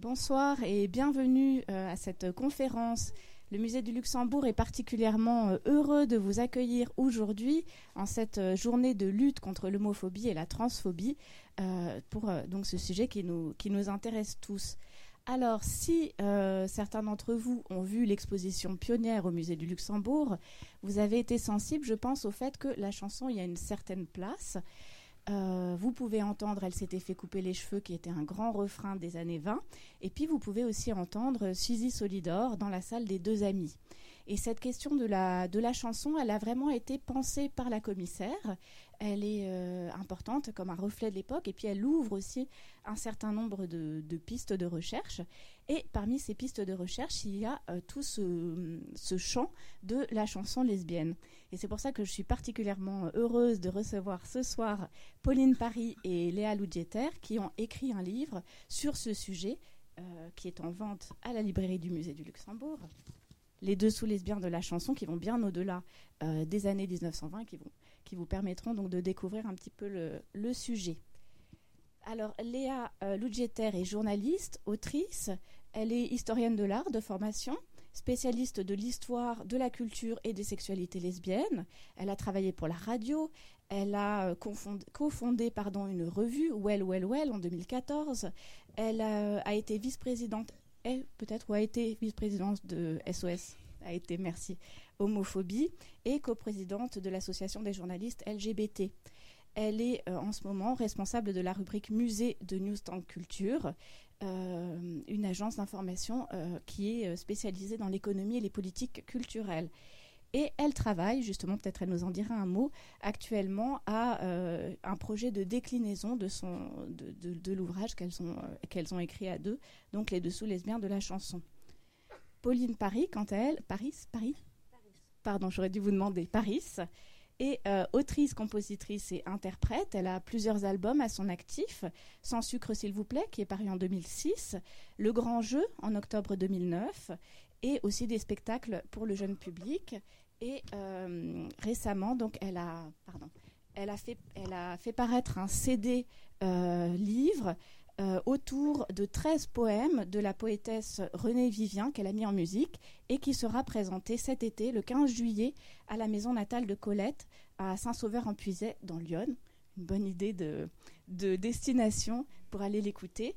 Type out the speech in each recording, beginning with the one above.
Bonsoir et bienvenue euh, à cette conférence. Le musée du Luxembourg est particulièrement euh, heureux de vous accueillir aujourd'hui en cette euh, journée de lutte contre l'homophobie et la transphobie pour donc ce sujet qui nous, qui nous intéresse tous. Alors, si certains d'entre vous ont vu l'exposition pionnière au musée du Luxembourg, vous avez été sensible, je pense, au fait que la chanson y a une certaine place. Euh, vous pouvez entendre Elle s'était fait couper les cheveux, qui était un grand refrain des années 20. Et puis vous pouvez aussi entendre Suzy Solidor dans la salle des deux amis. Et cette question de la, de la chanson, elle a vraiment été pensée par la commissaire. Elle est euh, importante comme un reflet de l'époque et puis elle ouvre aussi un certain nombre de, pistes de recherche. Et parmi ces pistes de recherche, il y a euh, tout ce, ce, champ de la chanson lesbienne. Et c'est pour ça que je suis particulièrement heureuse de recevoir ce soir Pauline Paris et Léa Loudjeter qui ont écrit un livre sur ce sujet euh, qui est en vente à la librairie du musée du Luxembourg les dessous lesbiens de la chanson qui vont bien au-delà euh, des années 1920, qui, vont, qui vous permettront donc de découvrir un petit peu le, sujet. Alors, Léa euh, est journaliste, autrice. Elle est historienne de l'art de formation, spécialiste de l'histoire, de la culture et des sexualités lesbiennes. Elle a travaillé pour la radio. Elle a euh, cofondé pardon, une revue, Well, Well, Well, en 2014. Elle a, a été vice-présidente peut-être ou a été vice-présidente de SOS, a été, merci, homophobie, et coprésidente de l'association des journalistes LGBT. Elle est euh, en ce moment responsable de la rubrique musée de Newsstand Culture, euh, une agence d'information euh, qui est spécialisée dans l'économie et les politiques culturelles. Et elle travaille, justement, peut-être elle nous en dira un mot, actuellement à euh, un projet de déclinaison de, son, de, l'ouvrage qu'elles ont, euh, qu'elles ont écrit à deux, donc Les Dessous lesbiens de la chanson. Pauline Paris, quant à elle, Paris, Paris, Pardon, j'aurais dû vous demander, Paris, est euh, autrice, compositrice et interprète. Elle a plusieurs albums à son actif. Sans sucre, s'il vous plaît, qui est paru en 2006. Le Grand Jeu, en octobre 2009 et aussi des spectacles pour le jeune public. Et euh, récemment, donc, elle a, pardon, elle a fait, paraître un CD euh, livre euh, autour de 13 poèmes de la poétesse Renée Vivien qu'elle a mis en musique et qui sera présenté cet été, le 15 juillet, à la maison natale de Colette, à Saint-Sauveur-en-Puisaye, dans Lyon. Une bonne idée de destination pour aller l'écouter.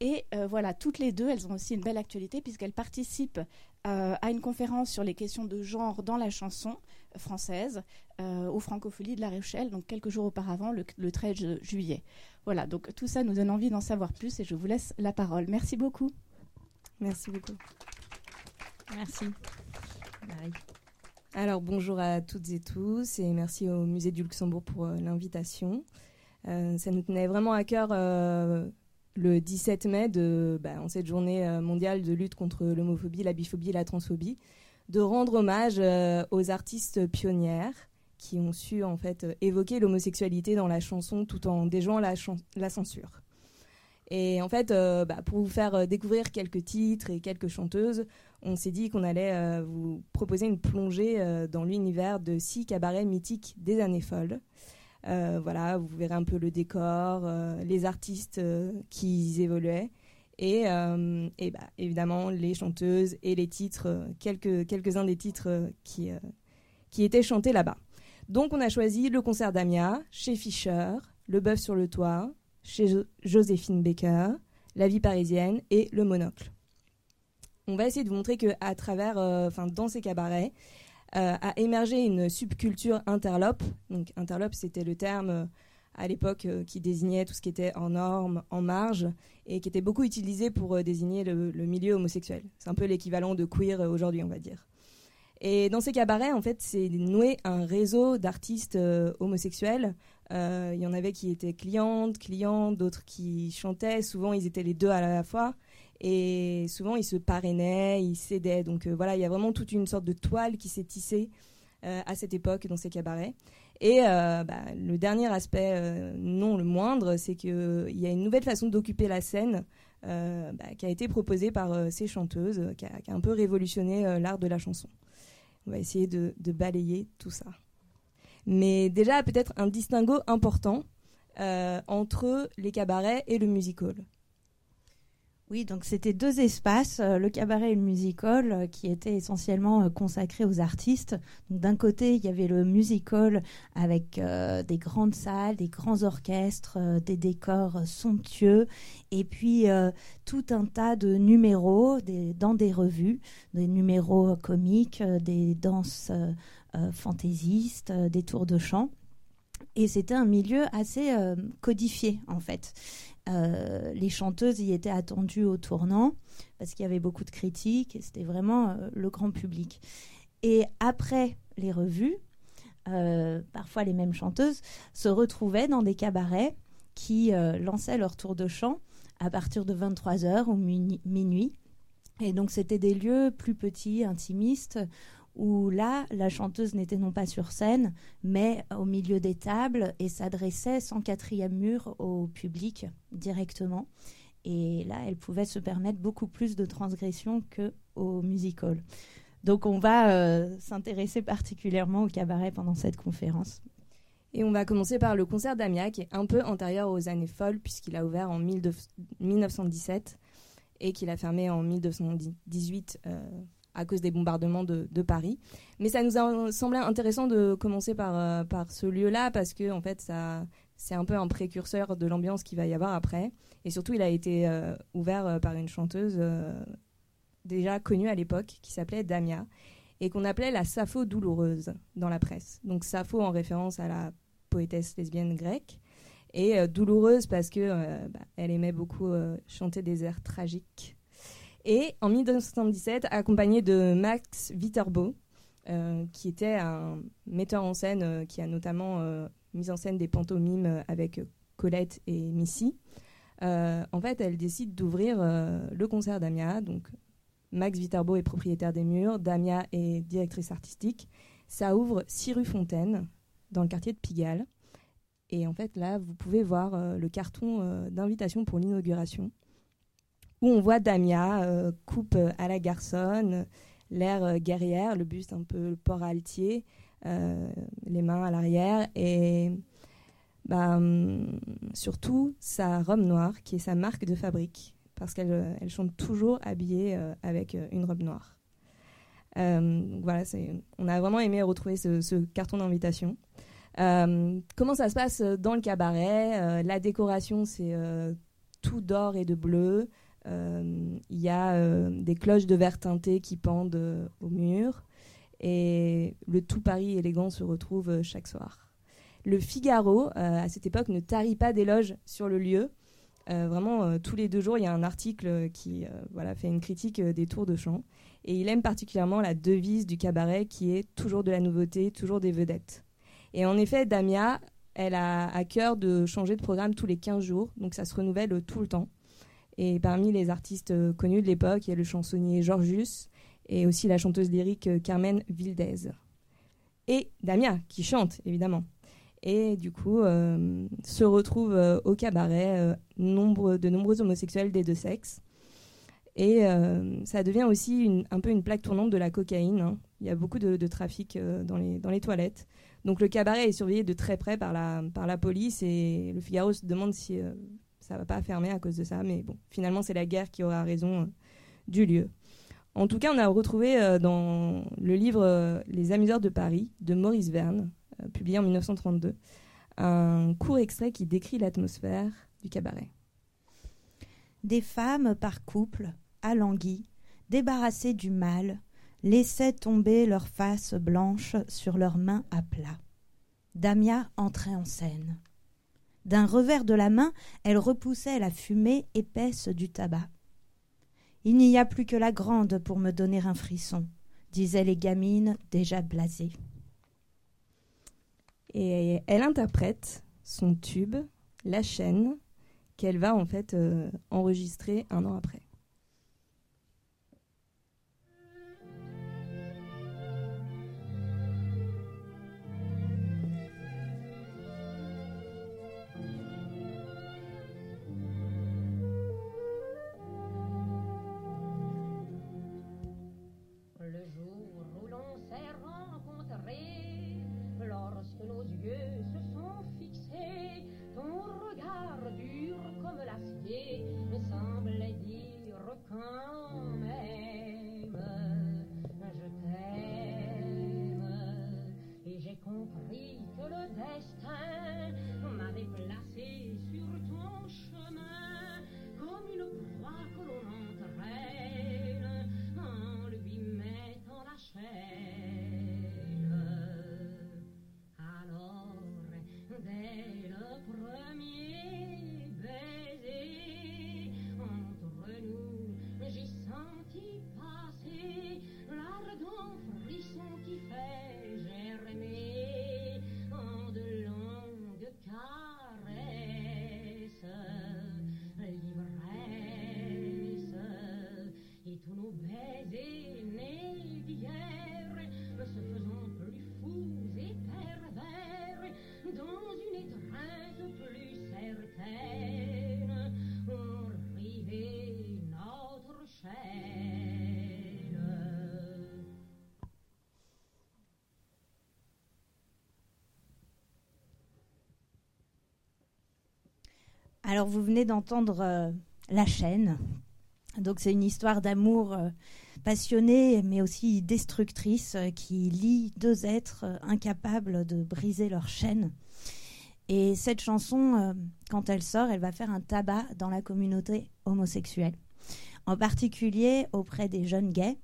Et euh, voilà, toutes les deux, elles ont aussi une belle actualité puisqu'elles participent euh, à une conférence sur les questions de genre dans la chanson française euh, au Francofolie de La Rochelle, donc quelques jours auparavant, le, 13 juillet. Voilà, donc tout ça nous donne envie d'en savoir plus et je vous laisse la parole. Merci beaucoup. Merci beaucoup. Merci. Alors bonjour à toutes et tous et merci au Musée du Luxembourg pour l'invitation. ça nous tenait vraiment à cœur le 17 mai, de, bah, en cette journée euh, mondiale de lutte contre l'homophobie, la biphobie et la transphobie, de rendre hommage euh, aux artistes pionnières qui ont su en fait euh, évoquer l'homosexualité dans la chanson tout en déjouant la, censure. Et en fait, bah, pour vous faire découvrir quelques titres et quelques chanteuses, on s'est dit qu'on allait vous proposer une plongée dans l'univers de six cabarets mythiques des années folles. Euh, voilà, vous verrez un peu le décor, euh, les artistes euh, qui évoluaient. Et, et bah, évidemment les chanteuses et les titres, quelques, quelques-uns des titres qui, qui étaient chantés là-bas. Donc on a choisi le concert d'Amia, chez Fischer, Le Bœuf sur le Toit, chez Joséphine Baker, La Vie parisienne et Le Monocle. On va essayer de vous montrer qu'à travers, enfin dans ces cabarets, euh, a émergé une subculture interlope. Donc interlope, c'était le terme euh, à l'époque euh, qui désignait tout ce qui était en norme, en marge, et qui était beaucoup utilisé pour désigner le, milieu homosexuel. C'est un peu l'équivalent de queer aujourd'hui, on va dire. Et dans ces cabarets, en fait, c'est noué un réseau d'artistes homosexuels. Il y en avait qui étaient clientes, clients, d'autres qui chantaient. Souvent, ils étaient les deux à la fois. Et souvent, ils se parrainaient, ils s'aidaient. Donc euh, voilà, il y a vraiment toute une sorte de toile qui s'est tissée euh, à cette époque dans ces cabarets. Et euh, bah, le dernier aspect, non le moindre, c'est qu'il y a une nouvelle façon d'occuper la scène bah, qui a été proposée par ces chanteuses, qui a, un peu révolutionné l'art de la chanson. On va essayer de, de, balayer tout ça. Mais déjà, peut-être un distinguo important entre les cabarets et le music hall. Oui, donc c'était deux espaces, euh, le cabaret et le musical, euh, qui étaient essentiellement euh, consacrés aux artistes. D'un côté, il y avait le musical avec des grandes salles, des grands orchestres, des décors somptueux, et puis tout un tas de numéros dans des revues, des numéros comiques, des danses fantaisistes, des tours de chant. Et c'était un milieu assez codifié, en fait. Euh, les chanteuses y étaient attendues au tournant parce qu'il y avait beaucoup de critiques et c'était vraiment euh, le grand public. Et après les revues, euh, parfois les mêmes chanteuses se retrouvaient dans des cabarets qui lançaient leur tour de chant à partir de 23h ou minuit. Et donc c'était des lieux plus petits, intimistes, où là, la chanteuse n'était non pas sur scène, mais au milieu des tables et s'adressait sans quatrième mur au public directement. Et là, elle pouvait se permettre beaucoup plus de transgression que au musical. Donc, on va euh, s'intéresser particulièrement au cabaret pendant cette conférence. Et on va commencer par le concert d'Amia, qui est un peu antérieur aux années folles, puisqu'il a ouvert en 1917 et qu'il a fermé en 1918 à cause des bombardements de, Paris. Mais ça nous a semblé intéressant de commencer par, euh, par ce lieu-là parce que en fait, ça, c'est un peu un précurseur de l'ambiance qu'il va y avoir après. Et surtout, il a été euh, ouvert euh, par une chanteuse déjà connue à l'époque qui s'appelait Damia et qu'on appelait la Sappho douloureuse dans la presse. Donc Sappho en référence à la poétesse lesbienne grecque et douloureuse parce que bah, elle aimait beaucoup chanter des airs tragiques et en 1977, accompagné de Max Viterbo, euh, qui était un metteur en scène euh, qui a notamment euh, mis en scène des pantomimes avec Colette et Missy. en fait, elle décide d'ouvrir le concert d'Amia. Donc, Max Viterbo est propriétaire des murs, Damia est directrice artistique. Ça ouvre 6 rue Fontaine, dans le quartier de Pigalle. Et en fait, là, vous pouvez voir le carton d'invitation pour l'inauguration où on voit Damia, euh, coupe euh, à la garçonne, l'air euh, guerrière, le buste un peu le port altier, les mains à l'arrière et bah, hum, surtout sa robe noire qui est sa marque de fabrique parce qu'elle elle chante toujours habillée avec une robe noire. voilà, on a vraiment aimé retrouver ce carton d'invitation. comment ça se passe dans le cabaret? La décoration, c'est tout d'or et de bleu. Euh, il y a euh, des cloches de verre teinté qui pendent euh, au mur. Et le tout Paris élégant se retrouve chaque soir. Le Figaro, à cette époque, ne tarit pas d'éloges sur le lieu. vraiment, tous les deux jours, il y a un article qui voilà, fait une critique des tours de chant. Et il aime particulièrement la devise du cabaret qui est toujours de la nouveauté, toujours des vedettes. Et en effet, Damia, elle a à cœur de changer de programme tous les 15 jours, donc ça se renouvelle tout le temps. Et parmi les artistes euh, connus de l'époque, il y a le chansonnier Georgius et aussi la chanteuse lyrique euh, Carmen Vildez. Et Damia, qui chante, évidemment. Et du coup, euh, se retrouvent au cabaret de nombreux homosexuels des deux sexes. Et ça devient aussi un peu une plaque tournante de la cocaïne. Hein. Il y a beaucoup de, trafic dans, les, dans les toilettes. Donc le cabaret est surveillé de très près par la, par la police et le Figaro se demande si ça va pas fermer à cause de ça, mais bon, finalement, c'est la guerre qui aura raison euh, du lieu. En tout cas, on a retrouvé euh, dans le livre euh, Les amuseurs de Paris de Maurice Verne, publié en 1932, un court extrait qui décrit l'atmosphère du cabaret. Des femmes par couple, alanguies, débarrassées du mal, laissaient tomber leurs faces blanches sur leurs mains à plat. Damia entrait en scène. D'un revers de la main, elle repoussait la fumée épaisse du tabac. Il n'y a plus que la grande pour me donner un frisson, disaient les gamines déjà blasées. Et elle interprète son tube, La chaîne, qu'elle va en fait euh, enregistrer un an après. Alors vous venez d'entendre euh, La chaîne. Donc c'est une histoire d'amour euh, passionnée mais aussi destructrice euh, qui lie deux êtres incapables de briser leur chaîne. Et cette chanson, quand elle sort, elle va faire un tabac dans la communauté homosexuelle. En particulier auprès des jeunes gays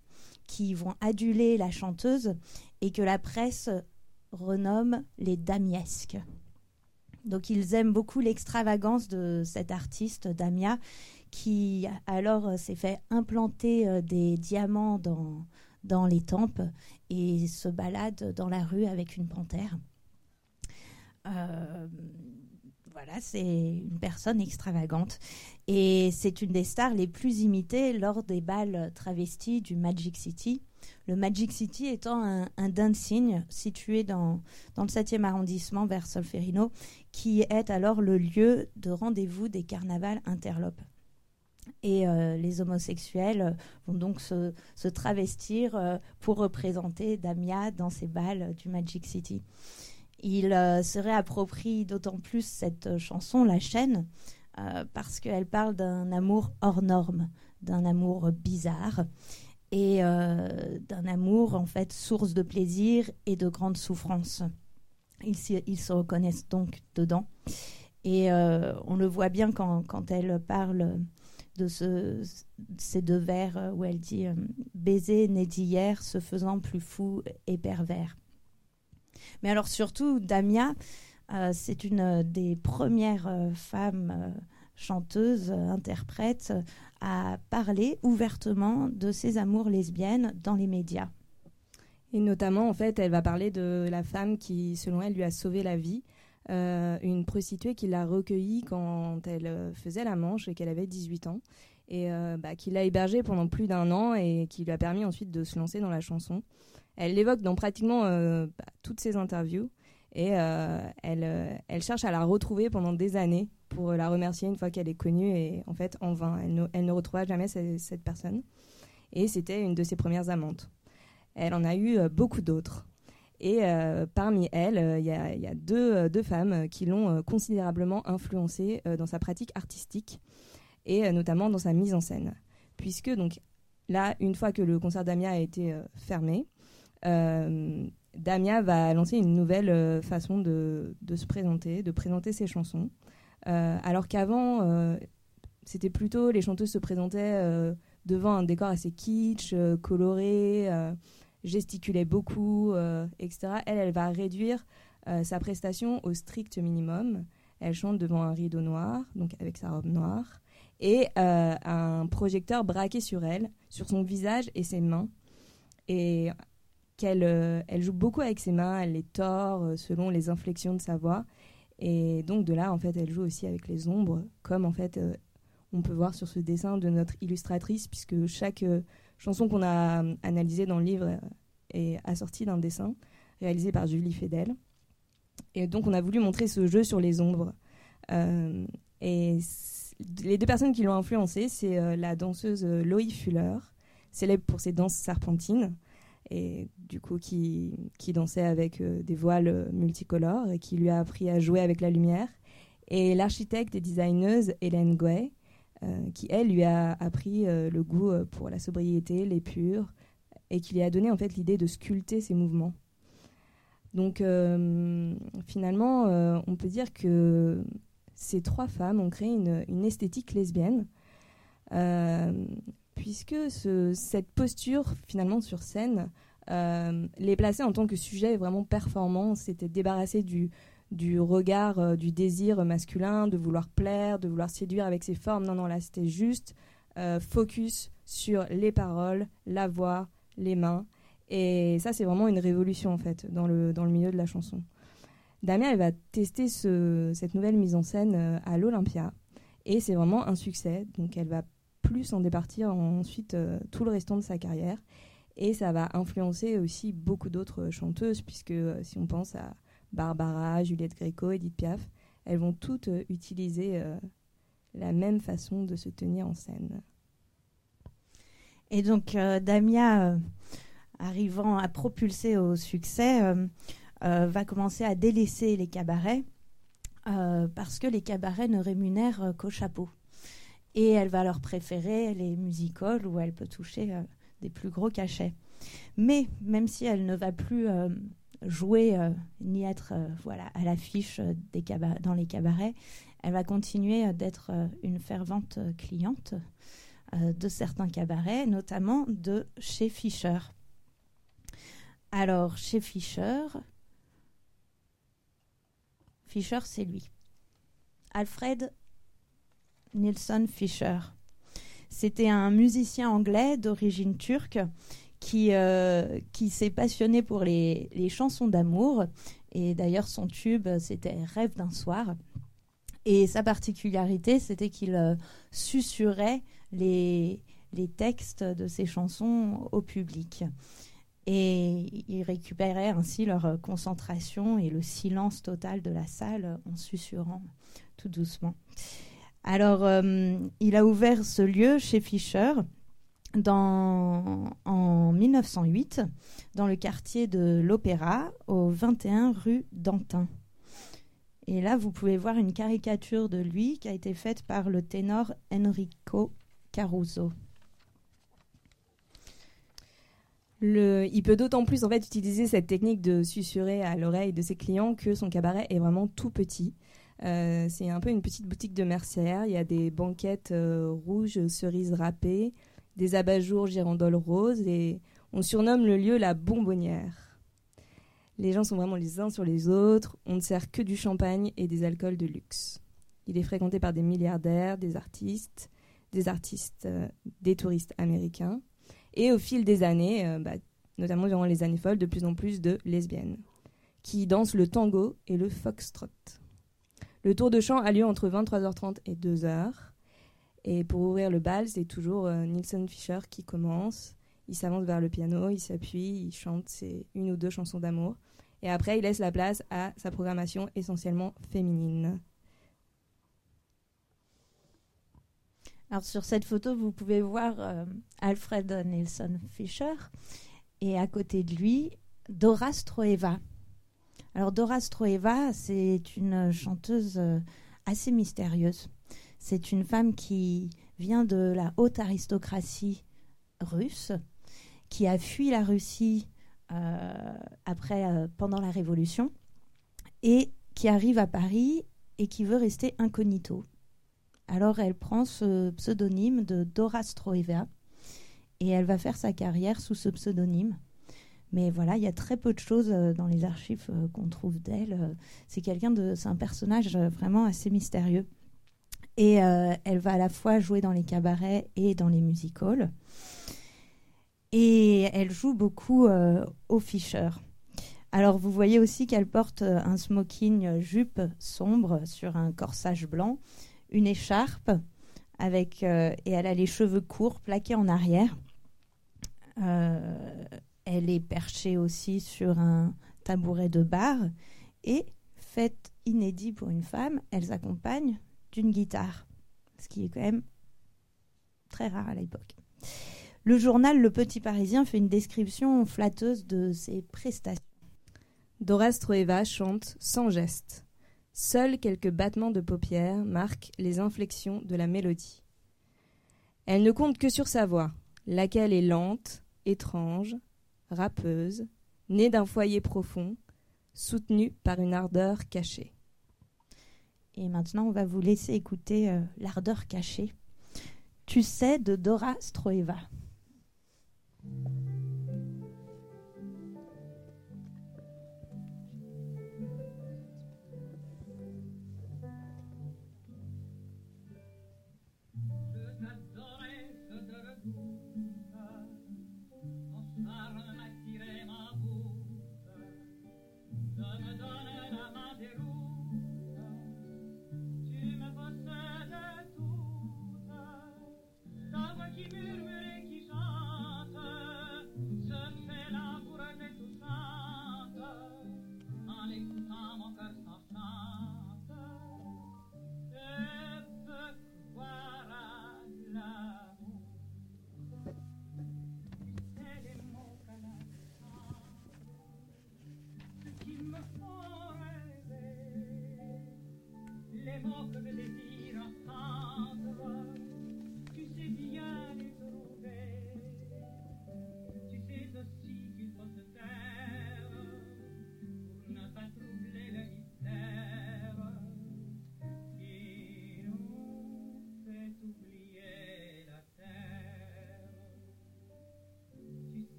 qui vont aduler la chanteuse et que la presse renomme les damiesques. Donc ils aiment beaucoup l'extravagance de cet artiste, Damia, qui alors euh, s'est fait implanter euh, des diamants dans, dans les tempes et se balade dans la rue avec une panthère. Euh, voilà, c'est une personne extravagante. Et c'est une des stars les plus imitées lors des balles travestis du Magic City. Le Magic City étant un, un dancing situé dans, dans le 7e arrondissement vers Solferino, qui est alors le lieu de rendez-vous des carnavals interlopes. Et euh, les homosexuels vont donc se, se travestir euh, pour représenter Damia dans ces balles du Magic City. Il euh, se réapproprie d'autant plus cette chanson, La chaîne, parce qu'elle parle d'un amour hors norme, d'un amour bizarre et d'un amour en fait source de plaisir et de grande souffrance. Ils, se reconnaissent donc dedans. Et euh, on le voit bien quand, quand elle parle de ce, ces deux vers où elle dit euh, baiser né d'hier, se faisant plus fou et pervers. Mais alors surtout, Damia, euh, c'est une des premières femmes chanteuses, interprètes à parler ouvertement de ses amours lesbiennes dans les médias. Et notamment, en fait, elle va parler de la femme qui, selon elle, lui a sauvé la vie. Euh, une prostituée qui l'a recueillie quand elle euh, faisait la manche et qu'elle avait 18 ans. Et euh, bah, qui l'a hébergée pendant plus d'un an et qui lui a permis ensuite de se lancer dans la chanson. Elle l'évoque dans pratiquement bah, toutes ses interviews. Et elle, elle cherche à la retrouver pendant des années pour la remercier une fois qu'elle est connue. Et en fait, en vain, elle ne, elle retrouva jamais cette, personne. Et c'était une de ses premières amantes. Elle en a eu euh, beaucoup d'autres. Et euh, parmi elles, euh, il y, a, deux, femmes qui l'ont considérablement influencée dans sa pratique artistique et notamment dans sa mise en scène. Puisque donc là, une fois que le concert d'Amia a été fermé, Damia va lancer une nouvelle façon de, se présenter, de présenter ses chansons. Alors qu'avant, c'était plutôt les chanteuses se présentaient devant un décor assez kitsch, coloré gesticulait beaucoup, euh, etc. Elle, elle va réduire euh, sa prestation au strict minimum. Elle chante devant un rideau noir, donc avec sa robe noire, et euh, un projecteur braqué sur elle, sur son visage et ses mains. Et qu'elle elle joue beaucoup avec ses mains, elle les tord selon les inflexions de sa voix. Et donc de là, en fait, elle joue aussi avec les ombres, comme en fait on peut voir sur ce dessin de notre illustratrice, puisque chaque chanson qu'on a analysée dans le livre est assortie d'un dessin réalisé par Julie Fedel. Et donc, on a voulu montrer ce jeu sur les ombres. Euh, et les deux personnes qui l'ont influencé, c'est euh, la danseuse euh, Loï Fuller, célèbre pour ses danses serpentines, et du coup qui, qui dansait avec des voiles multicolores et qui lui a appris à jouer avec la lumière. Et l'architecte et designeuse Hélène Gouet, qui elle lui a appris le goût pour la sobriété, l'épure, et qui lui a donné en fait l'idée de sculpter ses mouvements. Donc finalement, on peut dire que ces trois femmes ont créé une, esthétique lesbienne, puisque cette posture finalement sur scène euh, les placer en tant que sujet vraiment performant, c'était débarrasser du, regard, euh, du désir masculin, de vouloir plaire, de vouloir séduire avec ses formes. Non, non, là, c'était juste euh, focus sur les paroles, la voix, les mains. Et ça, c'est vraiment une révolution, en fait, dans le, dans le milieu de la chanson. Damien, elle va tester ce, cette nouvelle mise en scène à l'Olympia. Et c'est vraiment un succès. Donc, elle va plus en départir ensuite tout le restant de sa carrière. Et ça va influencer aussi beaucoup d'autres chanteuses, puisque euh, si on pense à Barbara, Juliette Gréco, Edith Piaf, elles vont toutes euh, utiliser euh, la même façon de se tenir en scène. Et donc Damia, arrivant à propulser au succès, va commencer à délaisser les cabarets parce que les cabarets ne rémunèrent qu'au chapeau. Et elle va leur préférer les music-halls où elle peut toucher des plus gros cachets. Mais même si elle ne va plus euh, jouer euh, ni être euh, voilà, à l'affiche dans les cabarets, elle va continuer d'être une fervente cliente de certains cabarets, notamment de chez Fischer. Alors, chez Fischer, Fischer, c'est lui. Alfred Nilsson Fischer. C'était un musicien anglais d'origine turque qui, euh, qui s'est passionné pour les, chansons d'amour. Et d'ailleurs, son tube, c'était Rêve d'un soir. Et sa particularité, c'était qu'il euh, susurrait les, les textes de ses chansons au public. Et il récupérait ainsi leur concentration et le silence total de la salle en susurrant tout doucement. Alors, euh, il a ouvert ce lieu chez Fischer en 1908 dans le quartier de l'Opéra, au 21 rue d'Antin. Et là, vous pouvez voir une caricature de lui qui a été faite par le ténor Enrico Caruso. il peut d'autant plus en fait utiliser cette technique de susurrer à l'oreille de ses clients que son cabaret est vraiment tout petit. Euh, c'est un peu une petite boutique de mercière. Il y a des banquettes euh, rouges, cerises râpées, des abat-jours girandoles roses et on surnomme le lieu la bonbonnière. Les gens sont vraiment les uns sur les autres. On ne sert que du champagne et des alcools de luxe. Il est fréquenté par des milliardaires, des artistes, des artistes, euh, des touristes américains. Et au fil des années, bah, notamment durant les années folles, de plus en plus de lesbiennes qui dansent le tango et le foxtrot. Le tour de chant a lieu entre 23h30 et 2h. Et pour ouvrir le bal, c'est toujours euh, Nilsson Fischer qui commence. Il s'avance vers le piano, il s'appuie, il chante ses une ou deux chansons d'amour. Et après, il laisse la place à sa programmation essentiellement féminine. Alors sur cette photo, vous pouvez voir euh, Alfred Nilsson Fischer et à côté de lui, Dora Stroeva. Alors Dora Stroeva, c'est une chanteuse euh, assez mystérieuse. C'est une femme qui vient de la haute aristocratie russe, qui a fui la Russie euh, après, euh, pendant la Révolution, et qui arrive à Paris et qui veut rester incognito. Alors elle prend ce pseudonyme de Dora Stroeva et elle va faire sa carrière sous ce pseudonyme. Mais voilà, il y a très peu de choses euh, dans les archives euh, qu'on trouve d'elle. Euh, c'est quelqu'un c'est un personnage vraiment assez mystérieux. Et elle va à la fois jouer dans les cabarets et dans les musicals. Et elle joue beaucoup au Fischer. Alors vous voyez aussi qu'elle porte un smoking jupe sombre sur un corsage blanc, une écharpe avec et elle a les cheveux courts plaqués en arrière. Elle est perchée aussi sur un tabouret de bar et, fait inédit pour une femme, elle s'accompagne d'une guitare, ce qui est quand même très rare à l'époque. Le journal Le Petit Parisien fait une description flatteuse de ses prestations. Dora Stroeva chante sans geste. Seuls quelques battements de paupières marquent les inflexions de la mélodie. Elle ne compte que sur sa voix, laquelle est lente, étrange, rappeuse, née d'un foyer profond, soutenue par une ardeur cachée. Et maintenant, on va vous laisser écouter euh, l'ardeur cachée. Tu sais de Dora Stroeva.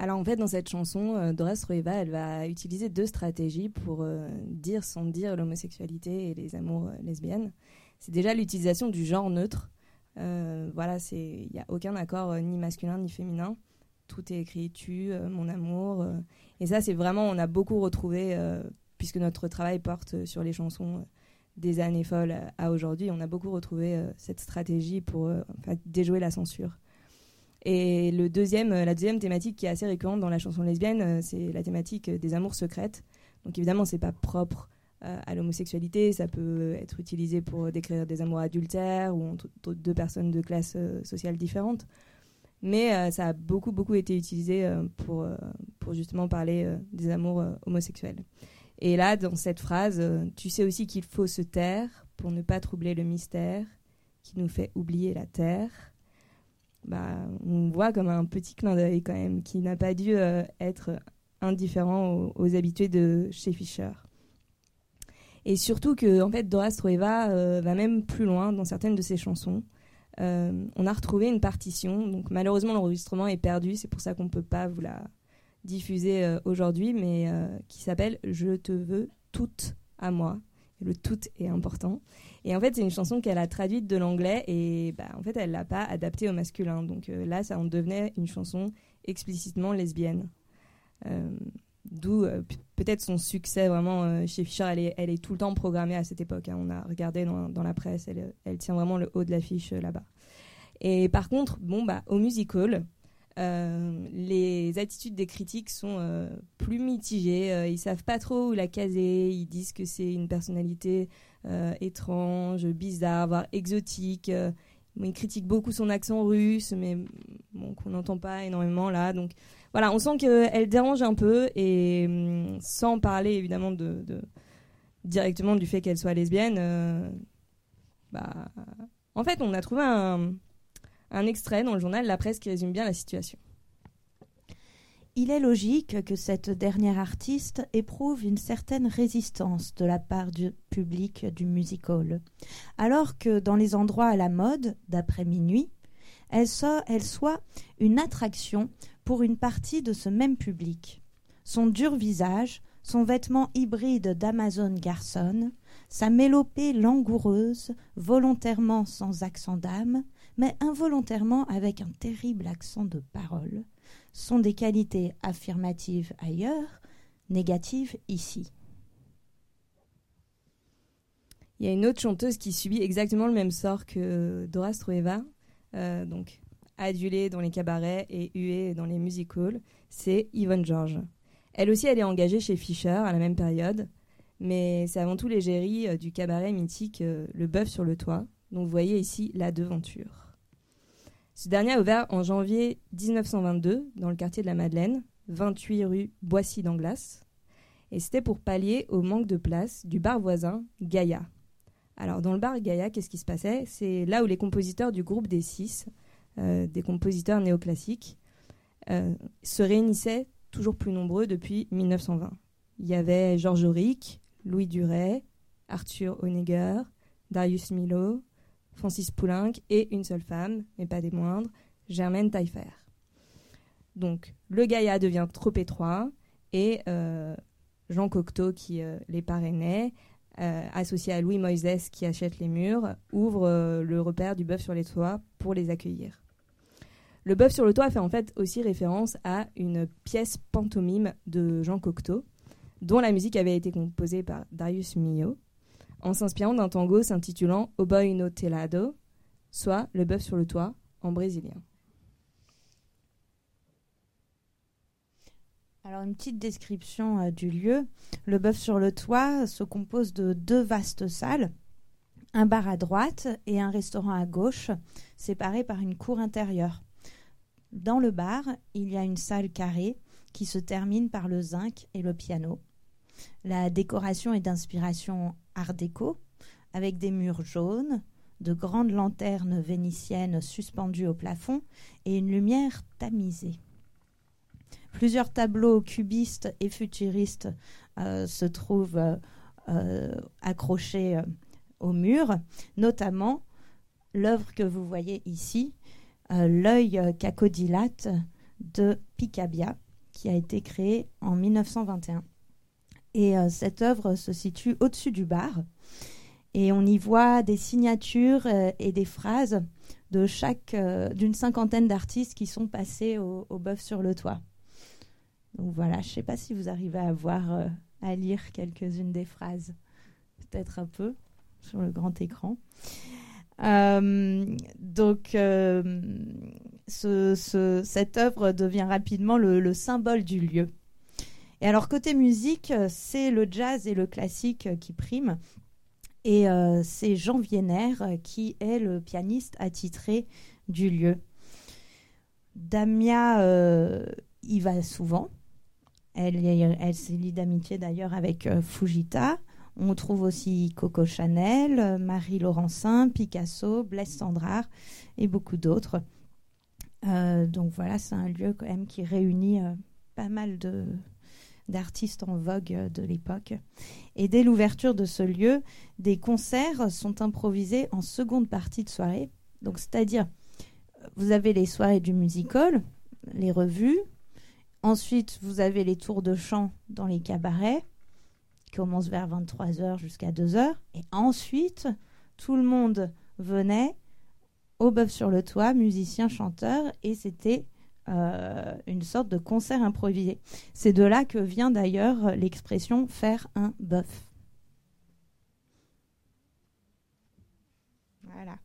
Alors en fait, dans cette chanson, euh, Doris Roeva, elle va utiliser deux stratégies pour euh, dire sans dire l'homosexualité et les amours euh, lesbiennes. C'est déjà l'utilisation du genre neutre. voilà, il n'y a aucun accord ni masculin ni féminin. Tout est écrit tu, mon amour. et ça, c'est vraiment, on a beaucoup retrouvé, puisque notre travail porte sur les chansons des années folles à aujourd'hui, on a beaucoup retrouvé cette stratégie pour déjouer la censure. Et le deuxième, euh, la deuxième thématique qui est assez récurrente dans la chanson lesbienne, euh, c'est la thématique des amours secrètes. Donc évidemment, c'est pas propre euh, à l'homosexualité, ça peut être utilisé pour décrire des amours adultères ou entre deux personnes de classes sociales différentes. Mais ça a beaucoup, beaucoup été utilisé pour, pour justement parler des amours homosexuels. Et là, dans cette phrase, tu sais aussi qu'il faut se taire pour ne pas troubler le mystère qui nous fait oublier la terre bah, on voit comme un petit clin d'œil quand même, qui n'a pas dû euh, être indifférent aux, habitués de chez Fischer. Et surtout que en fait, Dora euh, va même plus loin dans certaines de ses chansons. Euh, on a retrouvé une partition, donc malheureusement l'enregistrement est perdu, c'est pour ça qu'on ne peut pas vous la diffuser aujourd'hui, mais qui s'appelle Je te veux toute à moi. le tout est important. Et en fait, c'est une chanson qu'elle a traduite de l'anglais et bah, en fait, elle l'a pas adaptée au masculin. Donc euh, là, ça en devenait une chanson explicitement lesbienne. Euh, d'où euh, peut-être son succès vraiment chez Fischer. Elle est, elle est tout le temps programmée à cette époque. Hein. On a regardé dans, la presse, elle, elle, tient vraiment le haut de l'affiche là-bas. Et par contre, bon, bah, au musical, les attitudes des critiques sont plus mitigées. ils savent pas trop où la caser. Ils disent que c'est une personnalité euh, étrange, bizarre, voire exotique. Euh, il critique beaucoup son accent russe, mais bon, qu'on n'entend pas énormément là. Donc voilà, on sent qu'elle dérange un peu, et hum, sans parler évidemment de, directement du fait qu'elle soit lesbienne, euh, bah, en fait, on a trouvé un extrait dans le journal La Presse qui résume bien la situation. Il est logique que cette dernière artiste éprouve une certaine résistance de la part du public du music hall, alors que dans les endroits à la mode, d'après minuit, elle, elle soit une attraction pour une partie de ce même public. Son dur visage, son vêtement hybride d'Amazon garçon, sa mélopée langoureuse, volontairement sans accent d'âme, mais involontairement avec un terrible accent de parole, sont des qualités affirmatives ailleurs, négatives ici. Il y a une autre chanteuse qui subit exactement le même sort que Dora Strueva, euh, donc adulée dans les cabarets et huée dans les music halls, c'est Yvonne George. Elle aussi, elle est engagée chez Fischer à la même période, mais c'est avant tout l'égérie euh, du cabaret mythique euh, Le Bœuf sur le Toit, dont vous voyez ici la devanture. Ce dernier a ouvert en janvier 1922 dans le quartier de la Madeleine, 28 rue Boissy d'Anglas, et c'était pour pallier au manque de place du bar voisin Gaïa. Alors dans le bar Gaïa, qu'est-ce qui se passait? C'est là où les compositeurs du groupe des six, euh, des compositeurs néoclassiques, euh, se réunissaient toujours plus nombreux depuis 1920. Il y avait Georges Auric, Louis Duret, Arthur Honegger, Darius Milo, Francis Poulenc et une seule femme, mais pas des moindres, Germaine Taillefer. Donc le Gaïa devient trop étroit et euh, Jean Cocteau, qui les parrainait, euh, associé à Louis Moïse qui achète les murs, ouvre euh, le repère du bœuf sur les toits pour les accueillir. Le bœuf sur le toit fait en fait aussi référence à une pièce pantomime de Jean Cocteau, dont la musique avait été composée par Darius Milhaud, en s'inspirant d'un tango s'intitulant O no Telado, soit Le bœuf sur le toit en brésilien. Alors une petite description euh, du lieu. Le bœuf sur le toit se compose de deux vastes salles, un bar à droite et un restaurant à gauche, séparés par une cour intérieure. Dans le bar, il y a une salle carrée qui se termine par le zinc et le piano. La décoration est d'inspiration art déco, avec des murs jaunes, de grandes lanternes vénitiennes suspendues au plafond et une lumière tamisée. Plusieurs tableaux cubistes et futuristes euh, se trouvent euh, euh, accrochés au mur, notamment l'œuvre que vous voyez ici, L'œil cacodilate de Picabia, qui a été créé en 1921. Et cette œuvre se situe au-dessus du bar. Et on y voit des signatures et des phrases de chaque d'une cinquantaine d'artistes qui sont passés au, bœuf sur le toit. Donc voilà, je ne sais pas si vous arrivez à voir, euh, à lire quelques-unes des phrases, peut-être un peu sur le grand écran. Euh, donc, euh, cette œuvre devient rapidement le, symbole du lieu. Et alors, côté musique, c'est le jazz et le classique qui priment. Et c'est Jean Vienner qui est le pianiste attitré du lieu. Damia y va souvent. Elle, elle s'est liée d'amitié d'ailleurs avec euh, Fujita. On trouve aussi Coco Chanel, Marie Laurencin, Picasso, Blaise Sandrard et beaucoup d'autres. Euh, donc voilà, c'est un lieu quand même qui réunit euh, pas mal de d'artistes en vogue de l'époque. Et dès l'ouverture de ce lieu, des concerts sont improvisés en seconde partie de soirée. Donc c'est-à-dire, vous avez les soirées du musical, les revues, Ensuite, vous avez les tours de chant dans les cabarets, qui commencent vers 23h jusqu'à 2h. Et ensuite, tout le monde venait au bœuf sur le toit, musicien, chanteur, et c'était euh, sorte de concert improvisé. C'est de là que vient d'ailleurs l'expression faire un bœuf. Voilà.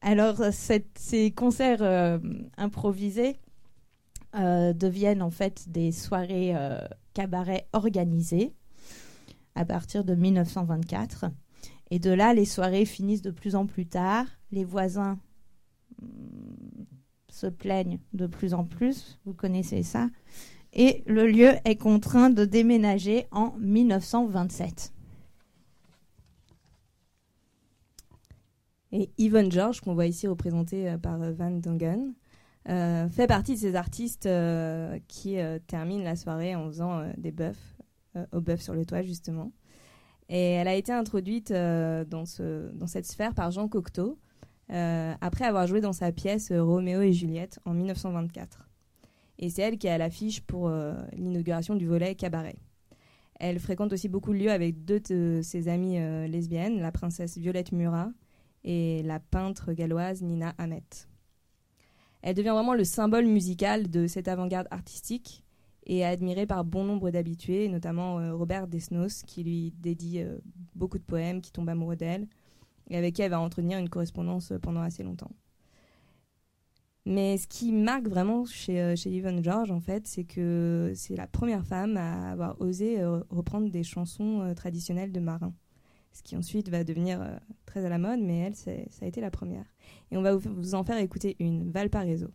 Alors, ces concerts euh, improvisés, euh, deviennent en fait des soirées euh, cabaret organisées à partir de 1924. Et de là, les soirées finissent de plus en plus tard. Les voisins mm, se plaignent de plus en plus. Vous connaissez ça. Et le lieu est contraint de déménager en 1927. Et Yvonne George, qu'on voit ici représentée euh, par Van Dongen, euh, fait partie de ces artistes euh, qui euh, terminent la soirée en faisant des bœufs, au bœuf sur le toit justement. Et elle a été introduite dans cette sphère par Jean Cocteau, après avoir joué dans sa pièce Roméo et Juliette en 1924. Et c'est elle qui est à l'affiche pour l'inauguration du volet cabaret. Elle fréquente aussi beaucoup de lieux avec deux de ses amies lesbiennes, la princesse Violette Murat et la peintre galloise Nina Hamet. Elle devient vraiment le symbole musical de cette avant-garde artistique et est admirée par bon nombre d'habitués, notamment euh, Robert Desnos, qui lui dédie euh, beaucoup de poèmes, qui tombe amoureux d'elle, et avec qui elle va entretenir une correspondance pendant assez longtemps. Mais ce qui marque vraiment chez, euh, chez Yvonne George, en fait, c'est que c'est la première femme à avoir osé euh, reprendre des chansons euh, traditionnelles de marins. Ce qui ensuite va devenir très à la mode, mais elle, ça a été la première. Et on va vous en faire écouter une, Valparaiso.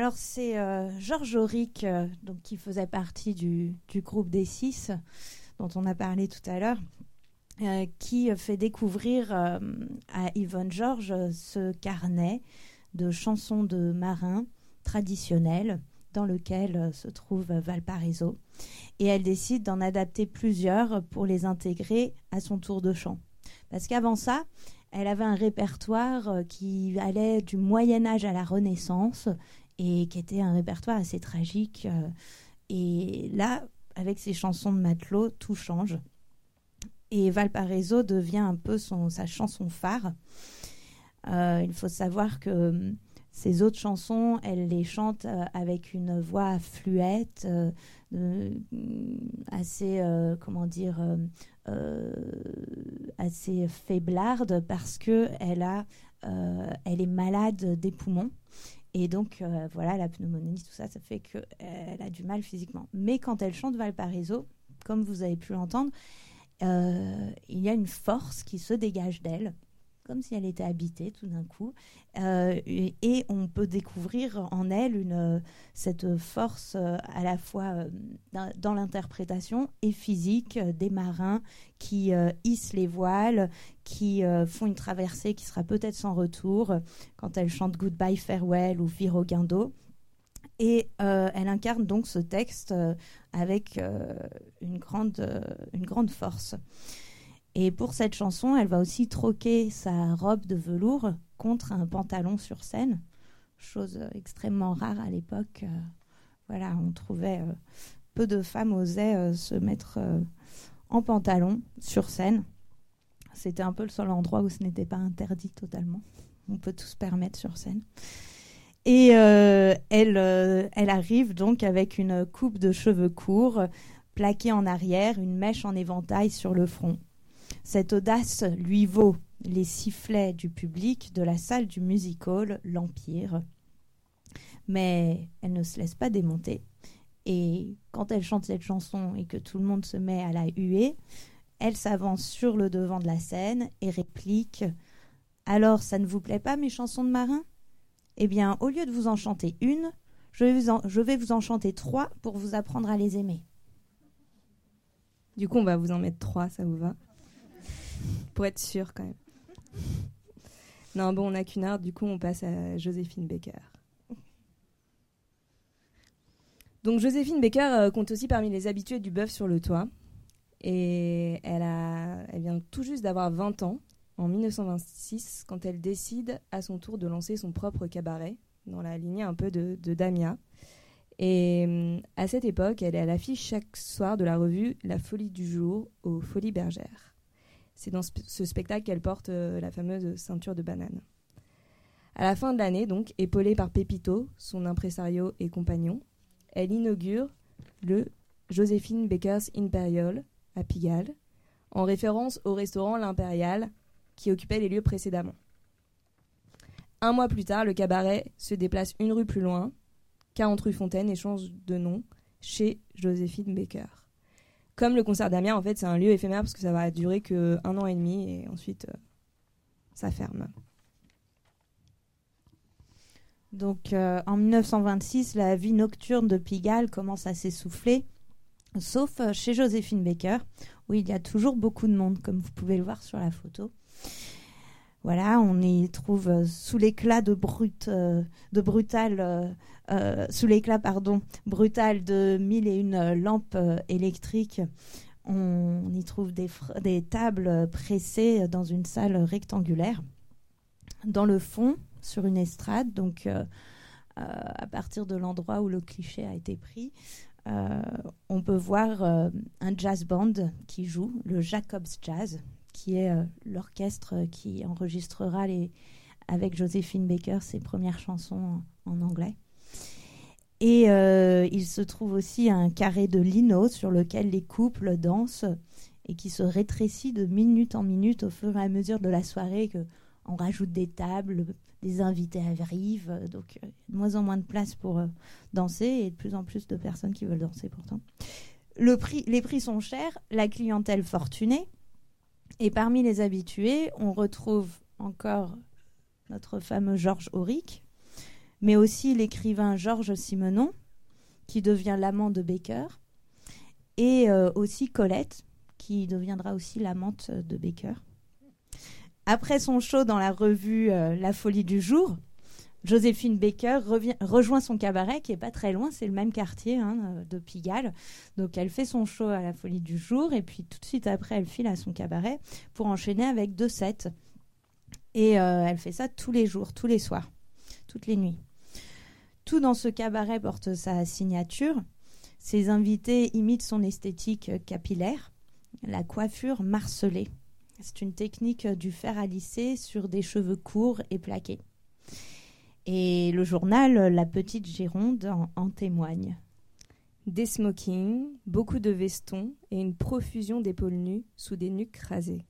Alors c'est euh, Georges Auric, euh, donc, qui faisait partie du, groupe des six, dont on a parlé tout à l'heure, euh, qui fait découvrir à Yvonne Georges ce carnet de chansons de marins traditionnelles dans lequel se trouve Valparaiso. Et elle décide d'en adapter plusieurs pour les intégrer à son tour de chant. Parce qu'avant ça, elle avait un répertoire qui allait du Moyen Âge à la Renaissance et qui était un répertoire assez tragique. Euh, et là, avec ses chansons de matelot, tout change. Et Valparaiso devient un peu son, sa chanson phare. Euh, il faut savoir que hum, ses autres chansons, elle les chante euh, avec une voix fluette, assez, comment dire, assez faiblarde parce que elle a, elle est malade des poumons et donc, euh, voilà, la pneumonie, tout ça, ça fait qu'elle euh, a du mal physiquement. Mais quand elle chante Valparaiso, comme vous avez pu l'entendre, euh, il y a une force qui se dégage d'elle comme si elle était habitée tout d'un coup. Euh, et, on peut découvrir en elle une, cette force euh, à la fois euh, dans, l'interprétation et physique des marins qui hissent les voiles, qui font une traversée qui sera peut-être sans retour quand elle chante Goodbye Farewell ou Viro Guindo. Et elle incarne donc ce texte avec une, grande, une grande force. Et pour cette chanson, elle va aussi troquer sa robe de velours contre un pantalon sur scène, chose extrêmement rare à l'époque. Euh, voilà, on trouvait euh, peu de femmes osaient euh, se mettre en pantalon sur scène. C'était un peu le seul endroit où ce n'était pas interdit totalement. On peut tout se permettre sur scène. Et elle, elle arrive donc avec une coupe de cheveux courts, plaquée en arrière, une mèche en éventail sur le front. Cette audace lui vaut les sifflets du public de la salle du music hall L'Empire. Mais elle ne se laisse pas démonter. Et quand elle chante cette chanson et que tout le monde se met à la huer, elle s'avance sur le devant de la scène et réplique Alors, ça ne vous plaît pas mes chansons de marin? Eh bien, au lieu de vous en chanter une, je vais vous en, chanter trois pour vous apprendre à les aimer. Du coup, on va vous en mettre trois, ça vous va? Pour être sûr quand même. Non, bon, on n'a qu'une heure, du coup, on passe à Joséphine Baker. Donc, Joséphine Baker euh, compte aussi parmi les habitués du bœuf sur le toit. Et elle, a, elle vient tout juste d'avoir 20 ans, en 1926, quand elle décide à son tour de lancer son propre cabaret, dans la lignée un peu de, Damia. Et hum, à cette époque, elle est à l'affiche chaque soir de la revue La Folie du jour aux Folies Bergères. C'est dans ce spectacle qu'elle porte euh, la fameuse ceinture de banane. À la fin de l'année, donc, épaulée par Pepito, son impresario et compagnon, elle inaugure le Josephine Baker's Imperial à Pigalle, en référence au restaurant L'Impérial qui occupait les lieux précédemment. Un mois plus tard, le cabaret se déplace une rue plus loin, 40 rue Fontaine, et change de nom chez Joséphine Baker. Comme le concert d'Amiens, en fait, c'est un lieu éphémère parce que ça va durer que un an et demi et ensuite euh, ça ferme. Donc euh, en 1926, la vie nocturne de Pigalle commence à s'essouffler, sauf euh, chez Joséphine Baker, où il y a toujours beaucoup de monde, comme vous pouvez le voir sur la photo. Voilà, on y trouve euh, sous l'éclat de de brutal, sous l'éclat brutal de mille et une lampes électriques. On y trouve des, tables pressées dans une salle rectangulaire. Dans le fond, sur une estrade, donc euh, euh, à partir de l'endroit où le cliché a été pris. Euh, on peut voir un jazz band qui joue, le Jacobs Jazz, qui est l'orchestre qui enregistrera les, avec Josephine Baker ses premières chansons en, anglais. Et il se trouve aussi un carré de lino sur lequel les couples dansent et qui se rétrécit de minute en minute au fur et à mesure de la soirée que on rajoute des tables, des invités arrivent, euh, donc euh, de moins en moins de place pour euh, danser et de plus en plus de personnes qui veulent danser pourtant. Les prix sont chers, la clientèle fortunée, et parmi les habitués, on retrouve encore notre fameux Georges Auric, mais aussi l'écrivain Georges Simenon, qui devient l'amant de Baker, et aussi Colette, qui deviendra aussi l'amante de Baker. Après son show dans la revue euh, La Folie du Jour, Joséphine Baker rejoint son cabaret qui est pas très loin, c'est le même quartier hein, de Pigalle. Donc elle fait son show à la Folie du Jour et puis tout de suite après elle file à son cabaret pour enchaîner avec deux sets. Et euh, elle fait ça tous les jours, tous les soirs, toutes les nuits. Tout dans ce cabaret porte sa signature. Ses invités imitent son esthétique capillaire, la coiffure marcelée. C'est une technique du fer à lisser sur des cheveux courts et plaqués. Et le journal La Petite Gironde en, témoigne. Des smokings, beaucoup de vestons et une profusion d'épaules nues sous des nuques rasées.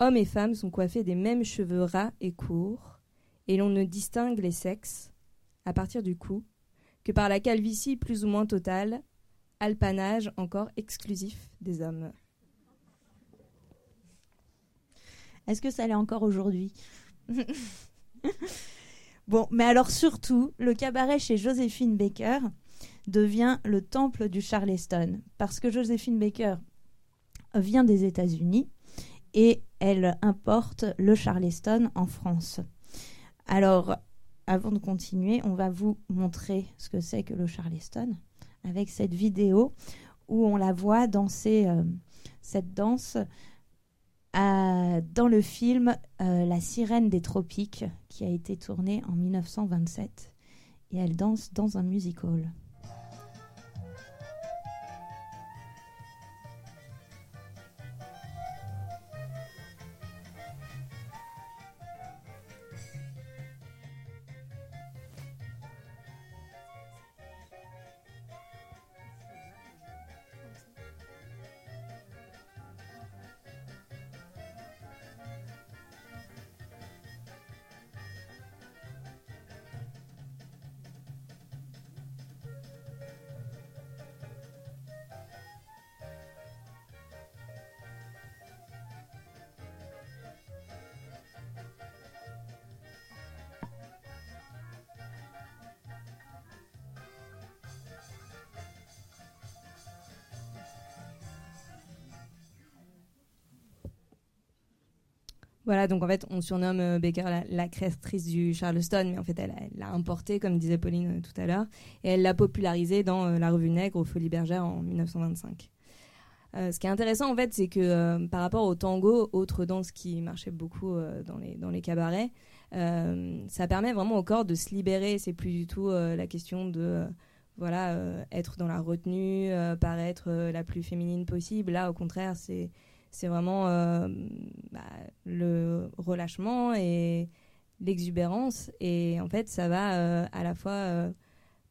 Hommes et femmes sont coiffés des mêmes cheveux ras et courts, et l'on ne distingue les sexes, à partir du cou, que par la calvitie plus ou moins totale, alpanage encore exclusif des hommes. Est-ce que ça l'est encore aujourd'hui? Bon, mais alors surtout, le cabaret chez Joséphine Baker devient le temple du Charleston, parce que Joséphine Baker vient des États-Unis et elle importe le Charleston en France. Alors, avant de continuer, on va vous montrer ce que c'est que le Charleston avec cette vidéo où on la voit danser euh, cette danse dans le film euh, La sirène des tropiques, qui a été tourné en 1927. Et elle danse dans un music-hall. Voilà, donc en fait, on surnomme euh, Baker la, créatrice du Charleston, mais en fait, elle l'a importé, comme disait Pauline euh, tout à l'heure, et elle l'a popularisé dans euh, la revue Nègre aux Folies Bergères en 1925. ce qui est intéressant, en fait, c'est que par rapport au tango, autre danse qui marchait beaucoup dans, les, dans les cabarets, ça permet vraiment au corps de se libérer. C'est plus du tout la question de voilà, être dans la retenue, paraître la plus féminine possible. Là, au contraire, c'est c'est vraiment bah, le relâchement et l'exubérance. Et en fait, ça va à la fois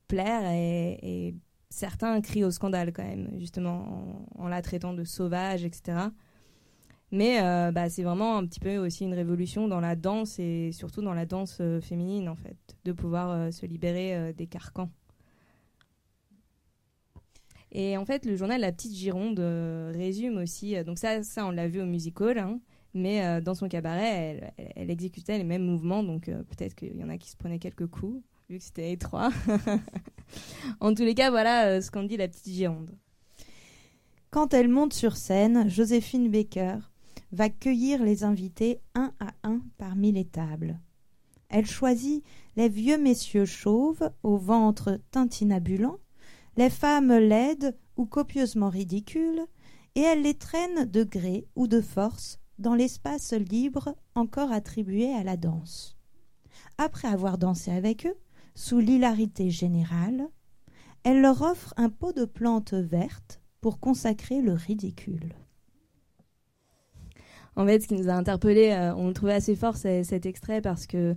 plaire et, certains crient au scandale quand même, justement, en, la traitant de sauvage, etc. Mais euh, bah, c'est vraiment un petit peu aussi une révolution dans la danse et surtout dans la danse euh, féminine, en fait, de pouvoir euh, se libérer des carcans. Et en fait, le journal La Petite Gironde résume aussi, donc ça, ça on l'a vu au musical, hein, mais dans son cabaret, elle, elle, exécutait les mêmes mouvements, donc peut-être qu'il y en a qui se prenaient quelques coups vu que c'était étroit. en tous les cas, voilà euh, ce qu'en dit la petite Gironde. Quand elle monte sur scène, Joséphine Baker va cueillir les invités un à un parmi les tables. Elle choisit les vieux messieurs chauves au ventre tintinabulant, les femmes laides ou copieusement ridicules, et elle les traîne de gré ou de force dans l'espace libre encore attribué à la danse. Après avoir dansé avec eux, sous l'hilarité générale, elle leur offre un pot de plantes vertes pour consacrer le ridicule. En fait, ce qui nous a interpellé, euh, on trouvait assez fort cet extrait parce que,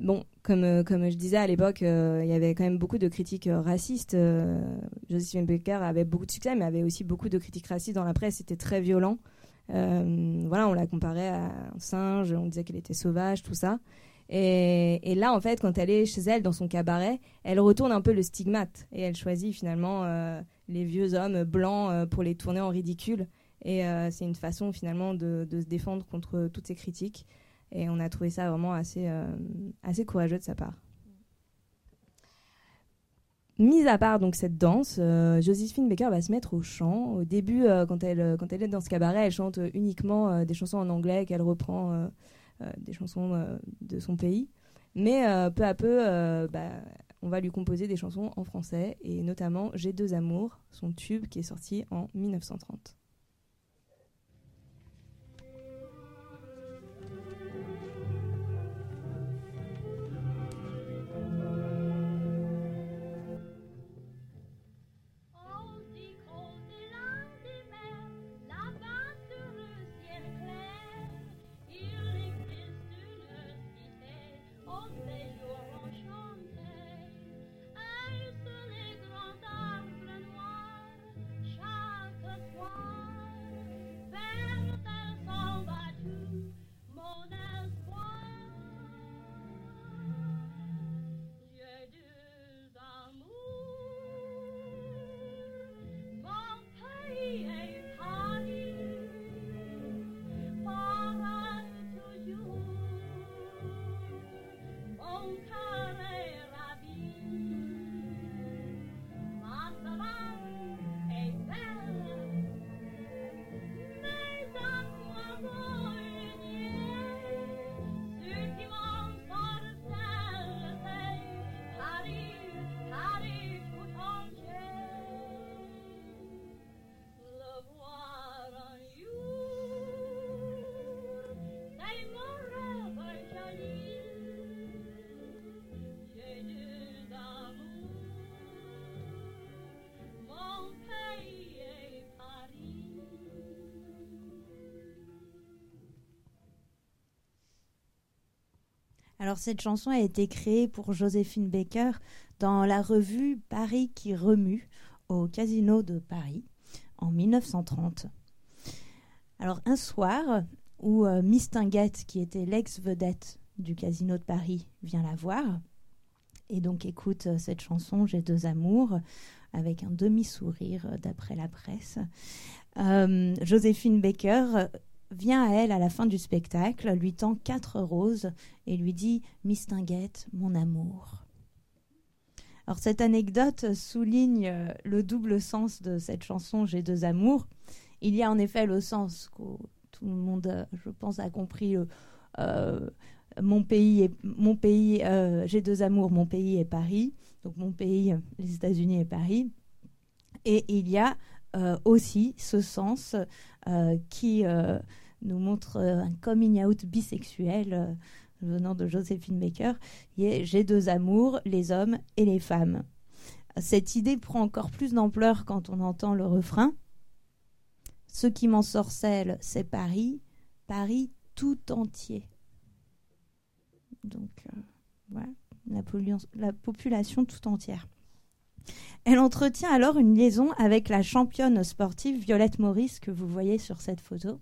bon, comme, euh, comme je disais à l'époque, euh, il y avait quand même beaucoup de critiques racistes. Josephine Baker avait beaucoup de succès, mais avait aussi beaucoup de critiques racistes dans la presse. C'était très violent. voilà, on la comparait à un singe, on disait qu'elle était sauvage, tout ça. Et, là, en fait, quand elle est chez elle dans son cabaret, elle retourne un peu le stigmate et elle choisit finalement euh, les vieux hommes blancs euh, pour les tourner en ridicule. Et euh, c'est une façon finalement de, se défendre contre toutes ces critiques. Et on a trouvé ça vraiment assez, assez courageux de sa part. Mise à part donc cette danse, Josephine Baker va se mettre au chant. Au début, quand, elle, quand elle est dans ce cabaret, elle chante uniquement des chansons en anglais qu'elle reprend euh, des chansons euh, de son pays. Mais euh, peu à peu, bah, on va lui composer des chansons en français, et notamment J'ai deux amours, son tube qui est sorti en 1930. Cette chanson a été créée pour Joséphine Baker dans la revue Paris qui remue au Casino de Paris en 1930. Alors un soir où euh, Miss Tinguette, qui était l'ex-vedette du Casino de Paris, vient la voir et donc écoute euh, cette chanson J'ai deux amours avec un demi-sourire euh, d'après la presse. Joséphine Baker vient à elle à la fin du spectacle, lui tend quatre roses et lui dit Miss Tinguette, mon amour. Alors cette anecdote souligne euh, le double sens de cette chanson J'ai deux amours. Il y a en effet le sens que tout le monde, euh, je pense, a compris. Euh, mon pays, est, mon pays, j'ai deux amours. Mon pays est Paris. Donc mon pays, les États-Unis et Paris. Et il y a aussi ce sens qui nous montre un coming out bisexuel venant de Joséphine Baker, J'ai deux amours, les hommes et les femmes. cette idée prend encore plus d'ampleur quand on entend le refrain. Ce qui m'en sorcelle, c'est Paris, Paris tout entier. Donc, euh, voilà, la population tout entière. Elle entretient alors une liaison avec la championne sportive Violette Maurice que vous voyez sur cette photo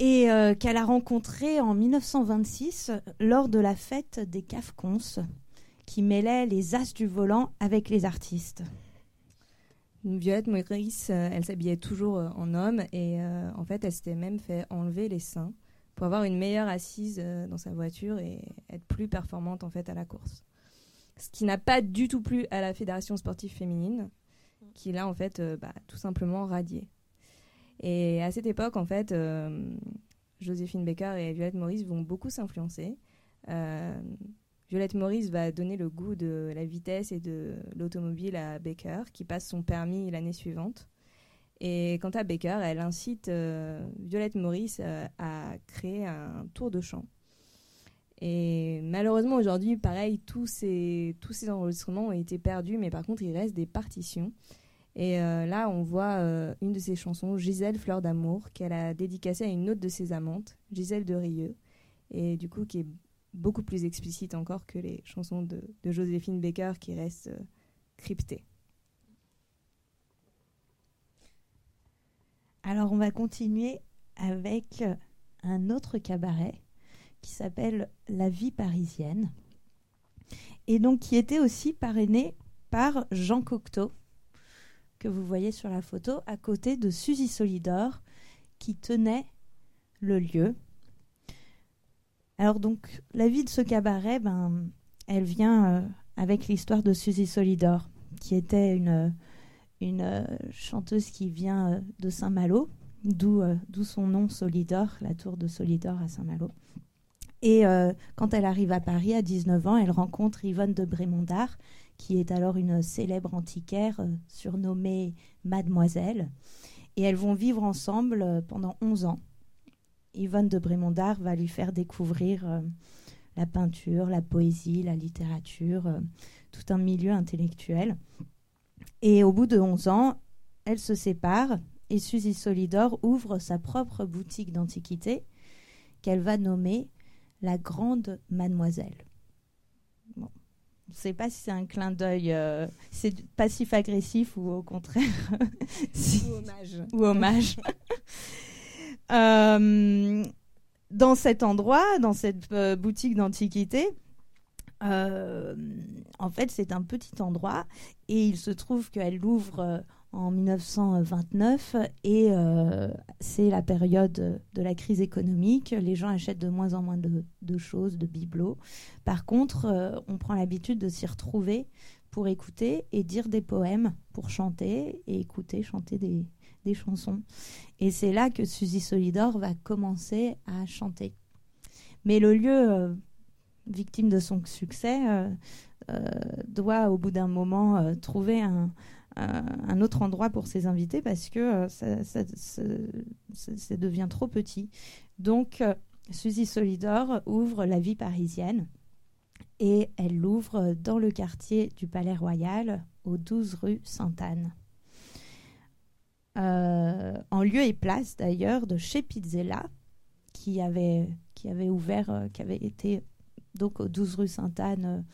et euh, qu'elle a rencontrée en 1926 lors de la fête des Cafcons qui mêlait les as du volant avec les artistes. Violette Maurice, euh, elle s'habillait toujours euh, en homme et en fait elle s'était même fait enlever les seins pour avoir une meilleure assise dans sa voiture et être plus performante en fait à la course ce qui n'a pas du tout plu à la Fédération sportive féminine, qui l'a en fait bah, tout simplement radié. Et à cette époque, en fait, euh, Joséphine Baker et Violette Maurice vont beaucoup s'influencer. Euh, Violette Maurice va donner le goût de la vitesse et de l'automobile à Baker, qui passe son permis l'année suivante. Et quant à Baker, elle incite Violette Maurice à créer un tour de chant et malheureusement, aujourd'hui, pareil, tous ces, tous ces enregistrements ont été perdus, mais par contre, il reste des partitions. Et euh, là, on voit euh, une de ses chansons, Gisèle Fleur d'amour, qu'elle a dédicacée à une autre de ses amantes, Gisèle de Rieux, et du coup, qui est beaucoup plus explicite encore que les chansons de, Joséphine Baker qui restent euh, cryptées. Alors, on va continuer avec un autre cabaret qui s'appelle La vie parisienne, et donc qui était aussi parrainé par Jean Cocteau, que vous voyez sur la photo, à côté de Suzy Solidor, qui tenait le lieu. Alors donc, la vie de ce cabaret, ben, elle vient euh, avec l'histoire de Suzy Solidor, qui était une, euh, chanteuse qui vient euh, de Saint-Malo, d'où son nom Solidor, la tour de Solidor à Saint-Malo. Et quand elle arrive à Paris à 19 ans, elle rencontre Yvonne de Brémondard, qui est alors une célèbre antiquaire euh, surnommée Mademoiselle. Et elles vont vivre ensemble euh, pendant 11 ans. Yvonne de Brémondard va lui faire découvrir la peinture, la poésie, la littérature, tout un milieu intellectuel. Et au bout de 11 ans, elles se séparent et Suzy Solidor ouvre sa propre boutique d'antiquité qu'elle va nommer la grande mademoiselle. On ne sait pas si c'est un clin d'œil, euh, c'est passif-agressif ou au contraire. Ou hommage. ou hommage. Euh, dans cet endroit, dans cette euh, boutique d'antiquité, en fait, c'est un petit endroit et il se trouve qu'elle l'ouvre en 1929 et euh, c'est la période de la crise économique. Les gens achètent de moins en moins de, choses, de bibelots. Par contre, euh, on prend l'habitude de s'y retrouver pour écouter et dire des poèmes, pour chanter et écouter, chanter des, chansons. Et c'est là que Suzy Solidor va commencer à chanter. Mais le lieu, euh, victime de son succès, doit au bout d'un moment trouver un, un autre endroit pour ses invités parce que euh, ça, devient trop petit. Donc, euh, Suzy Solidor ouvre la vie parisienne et elle l'ouvre dans le quartier du Palais Royal, au 12 rue Sainte-Anne. Euh, en lieu et place d'ailleurs de chez Pizzella, qui avait, qui avait ouvert, qui avait été donc au 12 rue Sainte-Anne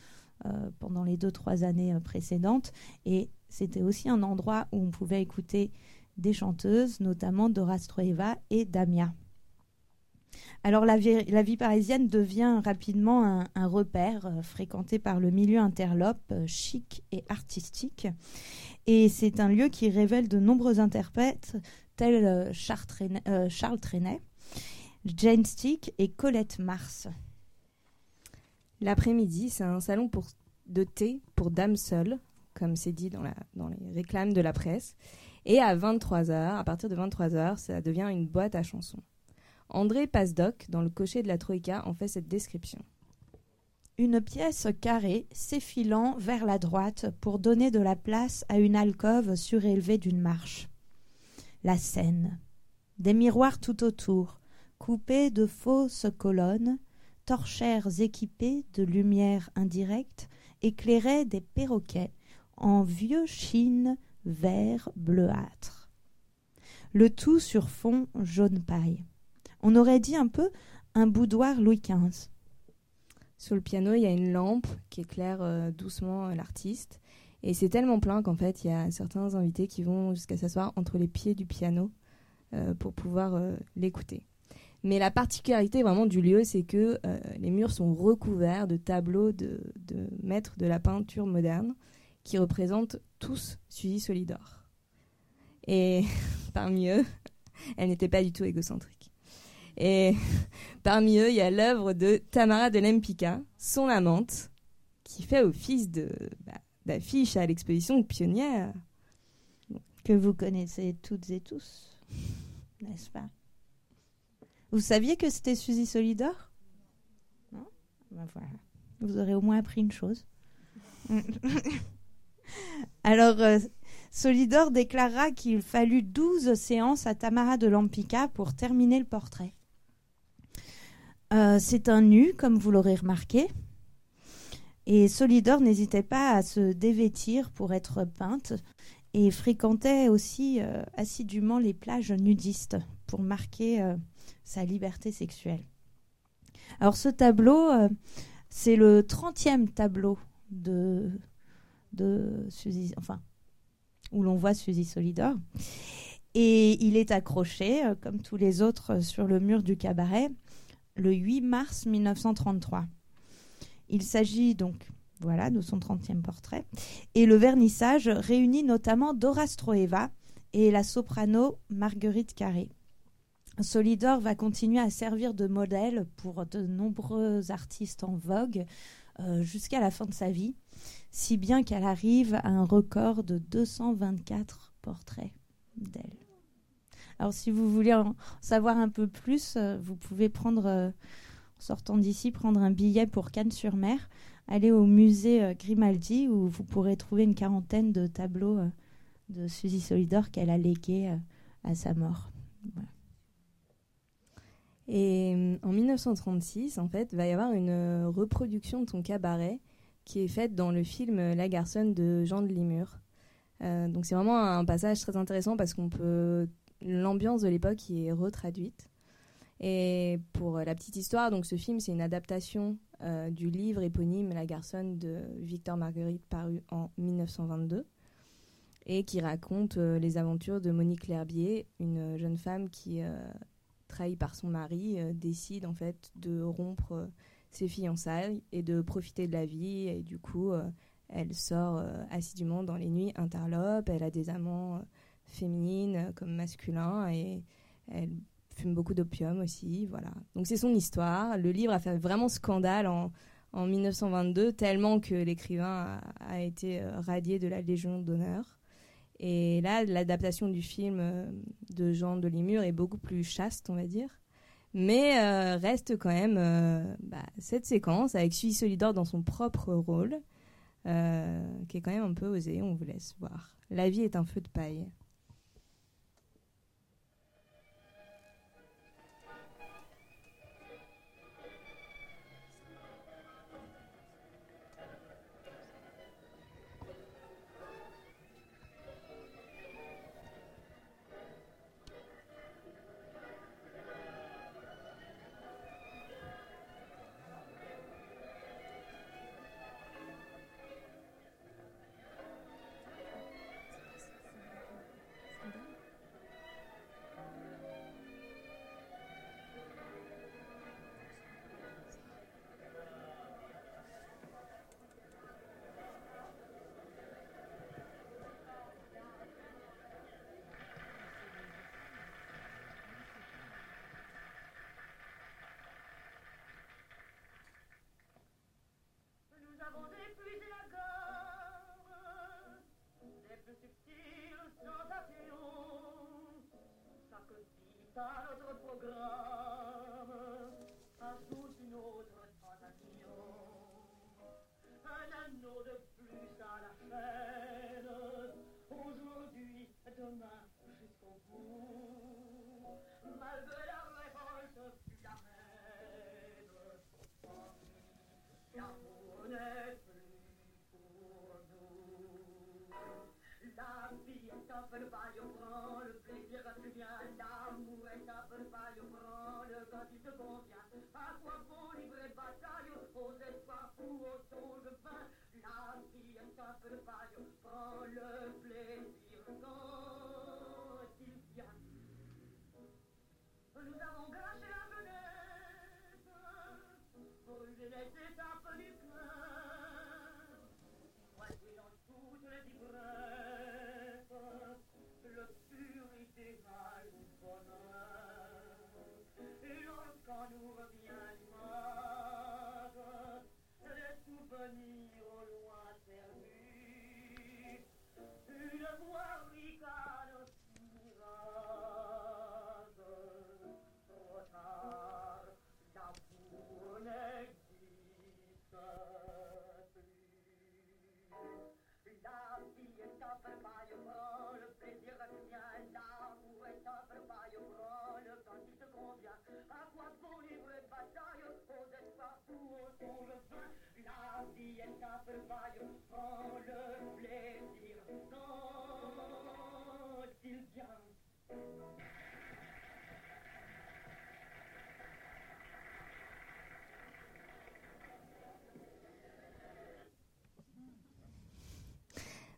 pendant les deux, trois années précédentes. Et c'était aussi un endroit où on pouvait écouter des chanteuses, notamment Dora Stroeva et Damia. Alors la vie, parisienne devient rapidement un, repère euh, fréquenté par le milieu interlope, euh, chic et artistique. Et c'est un lieu qui révèle de nombreux interprètes tels euh, Charles, Trenet, Jane Stick et Colette Mars. L'après-midi, c'est un salon de thé pour dames seules, comme c'est dit dans, les réclames de la presse. Et à 23h, à partir de 23h, ça devient une boîte à chansons. André Pasdoc, dans le cocher de la Troïka, en fait cette description. Une pièce carrée s'effilant vers la droite pour donner de la place à une alcôve surélevée d'une marche. La scène. Des miroirs tout autour, coupés de fausses colonnes, torchères équipées de lumières indirectes, éclairaient des perroquets en vieux chine vert bleuâtre. Le tout sur fond jaune paille. On aurait dit un peu un boudoir Louis XV. Sur le piano, il y a une lampe qui éclaire euh, doucement euh, l'artiste. Et c'est tellement plein qu'en fait, il y a certains invités qui vont jusqu'à s'asseoir entre les pieds du piano euh, pour pouvoir l'écouter. Mais la particularité vraiment du lieu, c'est que les murs sont recouverts de tableaux de, de, maîtres de la peinture moderne qui représentent tous Suzy Solidor. Et parmi eux, elle n'était pas du tout égocentrique. Et parmi eux, il y a l'œuvre de Tamara de Lempicka, son amante, qui fait office de, bah, d'affiche à l'exposition Pionnière. Que vous connaissez toutes et tous, n'est-ce pas? Vous saviez que c'était Suzy Solidor? Non? Ben voilà. Vous aurez au moins appris une chose. Alors, euh, Solidor déclara qu'il fallut 12 séances à Tamara de Lempicka pour terminer le portrait. Euh, c'est un nu, comme vous l'aurez remarqué. Et Solidor n'hésitait pas à se dévêtir pour être peinte et fréquentait aussi euh, assidûment les plages nudistes pour marquer sa liberté sexuelle. Alors ce tableau, c'est le 30e tableau de, de Suzy, enfin, où l'on voit Suzy Solidor. Et il est accroché, comme tous les autres, sur le mur du cabaret le 8 mars 1933. Il s'agit donc voilà, de son 30e portrait. Et le vernissage réunit notamment Dora Stroeva et la soprano Marguerite Carré. Solidor va continuer à servir de modèle pour de nombreux artistes en vogue euh, jusqu'à la fin de sa vie, si bien qu'elle arrive à un record de 224 portraits d'elle. Alors si vous voulez en savoir un peu plus, euh, vous pouvez prendre, euh, en sortant d'ici, prendre un billet pour Cannes-sur-Mer, aller au musée euh, Grimaldi où vous pourrez trouver une quarantaine de tableaux de Suzy Solidor qu'elle a légués à sa mort. Et en 1936, en fait, va y avoir une reproduction de son cabaret qui est faite dans le film La Garçonne de Jean de Limur. donc c'est vraiment un passage très intéressant parce qu'on peut l'ambiance de l'époque qui est retraduite. Et pour la petite histoire, donc ce film, c'est une adaptation euh, du livre éponyme La garçonne de Victor Marguerite paru en 1922 et qui raconte euh, les aventures de Monique L'Herbier, une jeune femme qui, euh, trahie par son mari, décide en fait de rompre ses fiançailles et de profiter de la vie. Et du coup, elle sort assidûment dans les nuits interlopes, elle a des amants féminine comme masculin et elle fume beaucoup d'opium aussi, voilà. Donc c'est son histoire. Le livre a fait vraiment scandale en, en 1922 tellement que l'écrivain a, été euh, radié de la Légion d'honneur. Et là, l'adaptation du film euh, de Jean de Limur est beaucoup plus chaste, on va dire. Mais euh, reste quand même bah, cette séquence avec Suisse Solidor dans son propre rôle, qui est quand même un peu osée, on vous laisse voir. La vie est un feu de paille. Demain, jusqu'au bout. Malgré la révolte plus la reine, l'amour n'est plus pour nous. La vie est un peu le bail, prends le plaisir tu viens. L'amour est un peu le bail, prends le quand il te convient. À quoi bon livrer bataille aux espoirs ou aux songes vains? La vie est un peu le bail, prends le Nous avons gâché la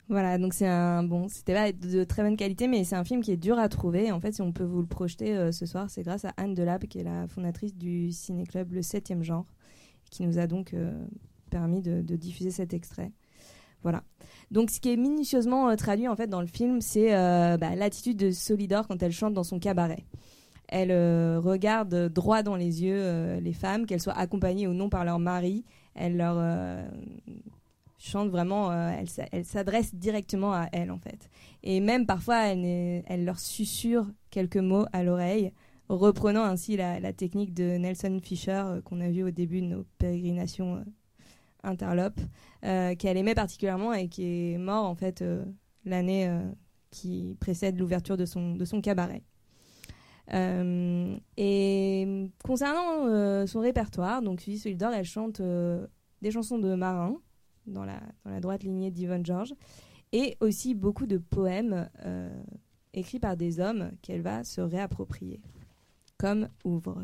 Voilà, donc c'est un bon, c'était pas de très bonne qualité, mais c'est un film qui est dur à trouver. En fait, si on peut vous le projeter euh, ce soir, c'est grâce à Anne Delab, qui est la fondatrice du ciné-club Le 7e Genre, qui nous a donc euh, permis de, diffuser cet extrait. Voilà. Donc, ce qui est minutieusement euh, traduit en fait dans le film, c'est euh, bah, l'attitude de Solidor quand elle chante dans son cabaret. Elle euh, regarde droit dans les yeux les femmes, qu'elles soient accompagnées ou non par leur mari. Elle leur chante vraiment, elle, s'a- elle s'adresse directement à elles en fait. Et même parfois, elle, leur susurre quelques mots à l'oreille, reprenant ainsi la, la technique de Nelson Fisher qu'on a vu au début de nos pérégrinations interlopes, euh, qu'elle aimait particulièrement et qui est mort en fait euh, l'année euh, qui précède l'ouverture de son, de son cabaret. Et concernant son répertoire, donc Suzy Solidor, elle chante des chansons de marins dans la, dans la droite lignée d'Yvonne George et aussi beaucoup de poèmes écrits par des hommes qu'elle va se réapproprier, comme. Ouvre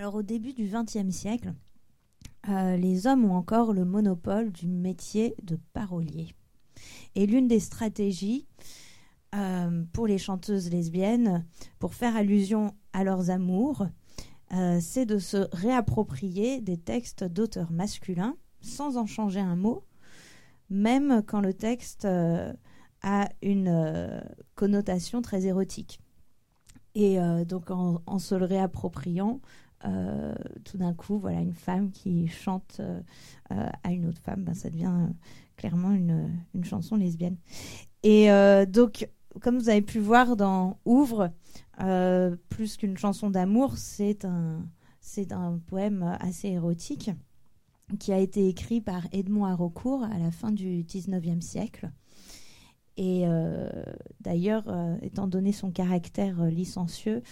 Alors au début du XXe siècle, euh, les hommes ont encore le monopole du métier de parolier. Et l'une des stratégies euh, pour les chanteuses lesbiennes, pour faire allusion à leurs amours, euh, c'est de se réapproprier des textes d'auteurs masculins sans en changer un mot, même quand le texte a une connotation très érotique. Et donc en se le réappropriant, euh, tout d'un coup, voilà, une femme qui chante euh, euh, à une autre femme, ben, ça devient clairement une, une chanson lesbienne. Et donc, comme vous avez pu voir dans Ouvre, plus qu'une chanson d'amour, c'est un, c'est un poème assez érotique qui a été écrit par Edmond Haraucourt à la fin du 19e siècle. Et d'ailleurs, étant donné son caractère licencieux,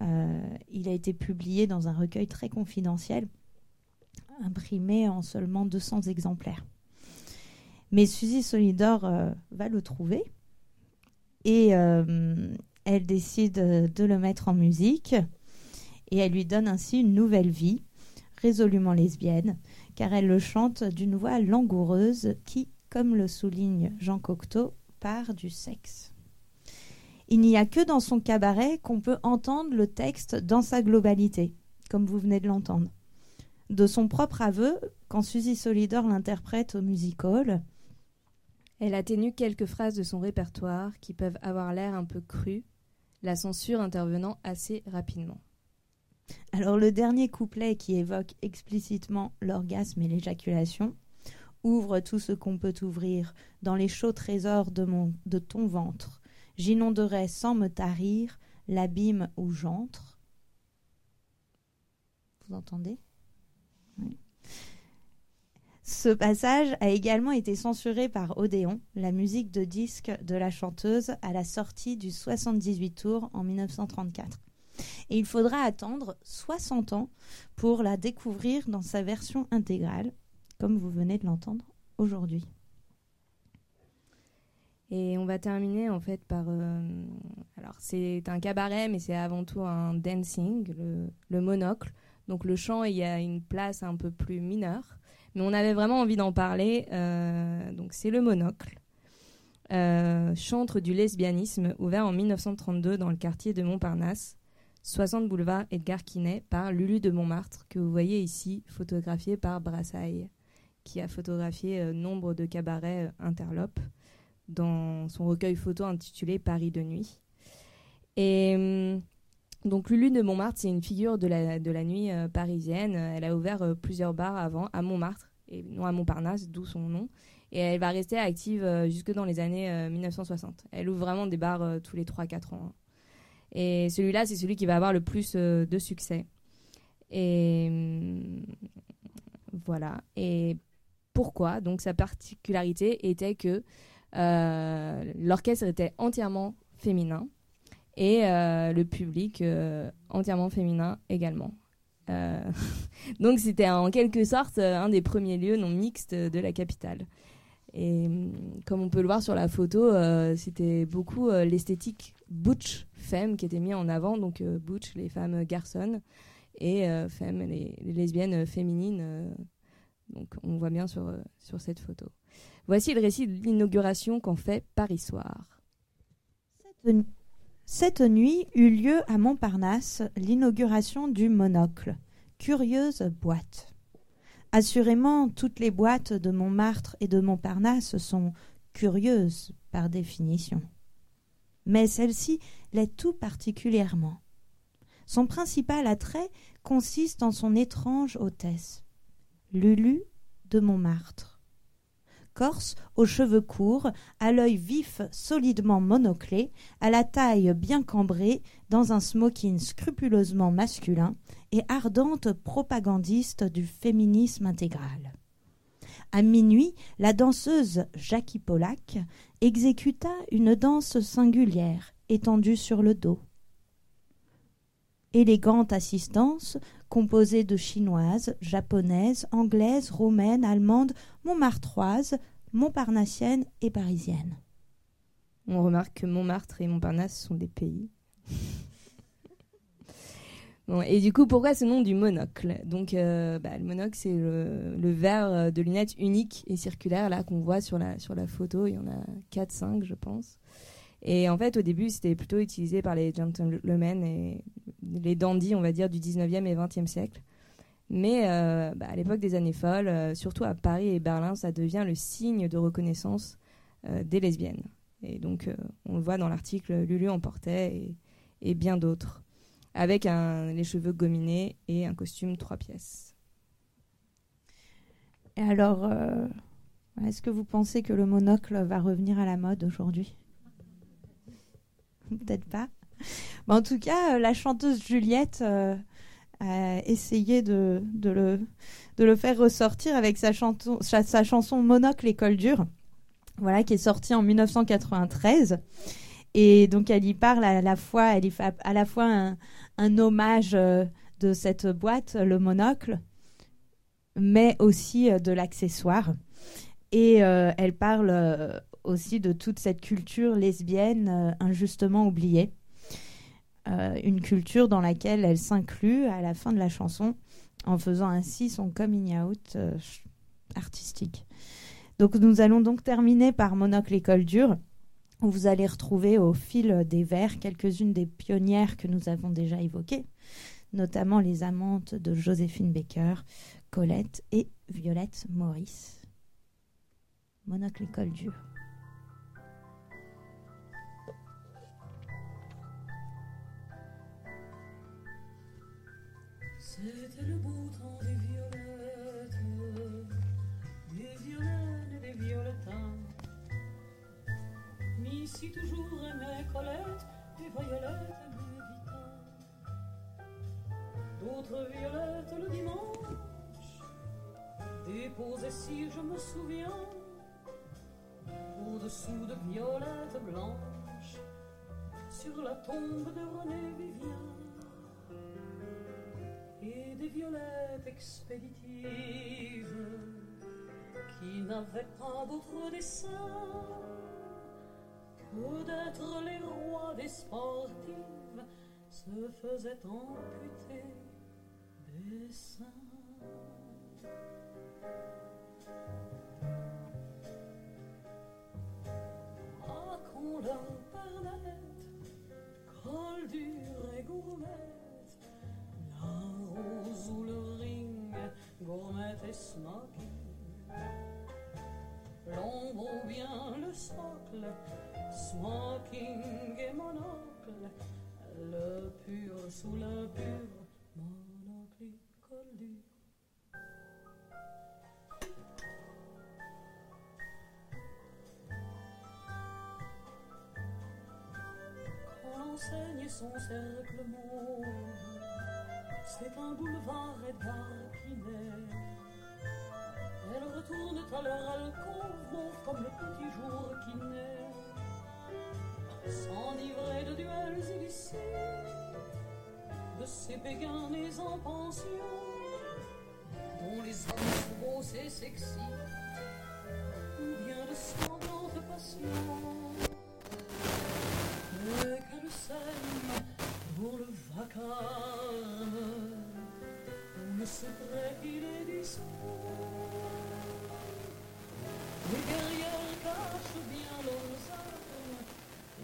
il a été publié dans un recueil très confidentiel, imprimé en seulement 200 exemplaires. Mais Suzy Solidor euh, va le trouver et euh, elle décide de le mettre en musique et elle lui donne ainsi une nouvelle vie, résolument lesbienne, car elle le chante d'une voix langoureuse qui, comme le souligne Jean Cocteau, part du sexe. Il n'y a que dans son cabaret qu'on peut entendre le texte dans sa globalité, comme vous venez de l'entendre. De son propre aveu, quand Suzy Solidor l'interprète au music hall, Elle atténue quelques phrases de son répertoire qui peuvent avoir l'air un peu crues, la censure intervenant assez rapidement. Alors le dernier couplet qui évoque explicitement l'orgasme et l'éjaculation ouvre tout ce qu'on peut ouvrir dans les chauds trésors de, mon, de ton ventre. J'inonderai sans me tarir l'abîme où j'entre. Vous entendez? Ce passage a également été censuré par Odéon, la musique de disque de la chanteuse, à la sortie du 78 tours en 1934. Et il faudra attendre 60 ans pour la découvrir dans sa version intégrale, comme vous venez de l'entendre aujourd'hui. Et on va terminer en fait par. euh, alors, c'est un cabaret, mais c'est avant tout un dancing, le, le monocle. Donc, le chant, il y a une place un peu plus mineure. Mais on avait vraiment envie d'en parler. euh, donc, c'est le monocle. Euh, chantre du lesbianisme, ouvert en 1932 dans le quartier de Montparnasse, 60 boulevard Edgar Quinet, par Lulu de Montmartre, que vous voyez ici, photographié par Brassailles, qui a photographié nombre de cabarets interlopes dans son recueil photo intitulé Paris de nuit. Et hum, donc Lulu de Montmartre, c'est une figure de la, de la nuit euh, parisienne. Elle a ouvert euh, plusieurs bars avant à Montmartre, et non à Montparnasse, d'où son nom. Et elle va rester active euh, jusque dans les années euh, 1960. Elle ouvre vraiment des bars tous les 3-4 ans. Et celui-là, c'est celui qui va avoir le plus de succès. Et hum, voilà. Et pourquoi? Donc sa particularité était que l'orchestre était entièrement féminin et euh, le public euh, entièrement féminin également. Euh, donc c'était en quelque sorte euh, un des premiers lieux non mixtes de la capitale. Et hum, comme on peut le voir sur la photo, euh, c'était beaucoup euh, l'esthétique butch femme qui était mis en avant. Donc euh, butch, les femmes garçonnes, et euh, femme, les, les lesbiennes euh, féminines. euh, donc on voit bien sur, euh, sur cette photo. Voici le récit de l'inauguration qu'en fait Paris Soir. Cette, nuit eut lieu à Montparnasse l'inauguration du Monocle. Curieuse boîte. Assurément, toutes les boîtes de Montmartre et de Montparnasse sont curieuses par définition. Mais celle-ci l'est tout particulièrement. Son principal attrait consiste en son étrange hôtesse, Lulu de Montmartre. Corse, aux cheveux courts, à l'œil vif solidement monoclé, à la taille bien cambrée, dans un smoking scrupuleusement masculin et ardente propagandiste du féminisme intégral. À minuit, la danseuse Jackie Polak exécuta une danse singulière, étendue sur le dos. Élégante assistance, composée de chinoises, japonaises, anglaises, roumaines, allemandes, montmartroises, montparnassiennes et parisiennes. On remarque que Montmartre et Montparnasse sont des pays. Bon, et du coup, pourquoi ce nom du monocle? Donc, euh, bah, le monocle, c'est le, le verre de lunettes unique et circulaire là qu'on voit sur la, sur la photo. Il y en a 4-5, je pense. Et en fait, au début, c'était plutôt utilisé par les gentlemen et les dandies, on va dire, du 19e et 20e siècle. Mais euh, bah, à l'époque des années folles, euh, surtout à Paris et Berlin, ça devient le signe de reconnaissance euh, des lesbiennes. Et donc, on le voit dans l'article, Lulu en portait et, bien d'autres, avec les cheveux gominés et un costume trois pièces. Et alors, est-ce que vous pensez que le monocle va revenir à la mode aujourd'hui? Peut-être pas. Mais en tout cas, euh, la chanteuse Juliette euh, a essayé de, le, faire ressortir avec sa, chanson, sa, chanson Monocle École dure, voilà, qui est sortie en 1993. Et donc, elle y parle à la fois, fait à la fois un, hommage euh, de cette boîte, le monocle, mais aussi de l'accessoire. Et elle parle aussi de toute cette culture lesbienne euh, injustement oubliée. Euh, une culture dans laquelle elle s'inclut à la fin de la chanson en faisant ainsi son coming out euh, artistique. Donc nous allons donc terminer par Monocle École Dure, où vous allez retrouver au fil des vers quelques-unes des pionnières que nous avons déjà évoquées, notamment les amantes de Joséphine Baker, Colette et Violette Maurice. Monocle École Dure. Le beau des violettes, des violènes et des violetins. Missy toujours aimait Colette, et Violette aimait Vitin. D'autres violettes le dimanche déposaient si je me souviens, au-dessous de violettes blanches, sur la tombe de René Vivien violettes expéditives qui n'avaient pas d'autre dessein que d'être les rois des sportives se faisaient amputer des seins. Ah, qu'on leur permette, col dur et gourmette, la rose et smoking. L'ombre ou bien le socle, smoking et monocle, le pur sous l'impur, monocle et l'enseigne son cercle mauve, c'est un boulevard Quinet. Elles retournent à leur alcôve, comme le petit jour qui naît. S'enivrer de duels illicites, de ces béguins en pension, dont les sont beaux et sexy, ou bien de sanglantes passions. Mais qu'elle s'aime pour le vacarme, ou le secret qui les dissout.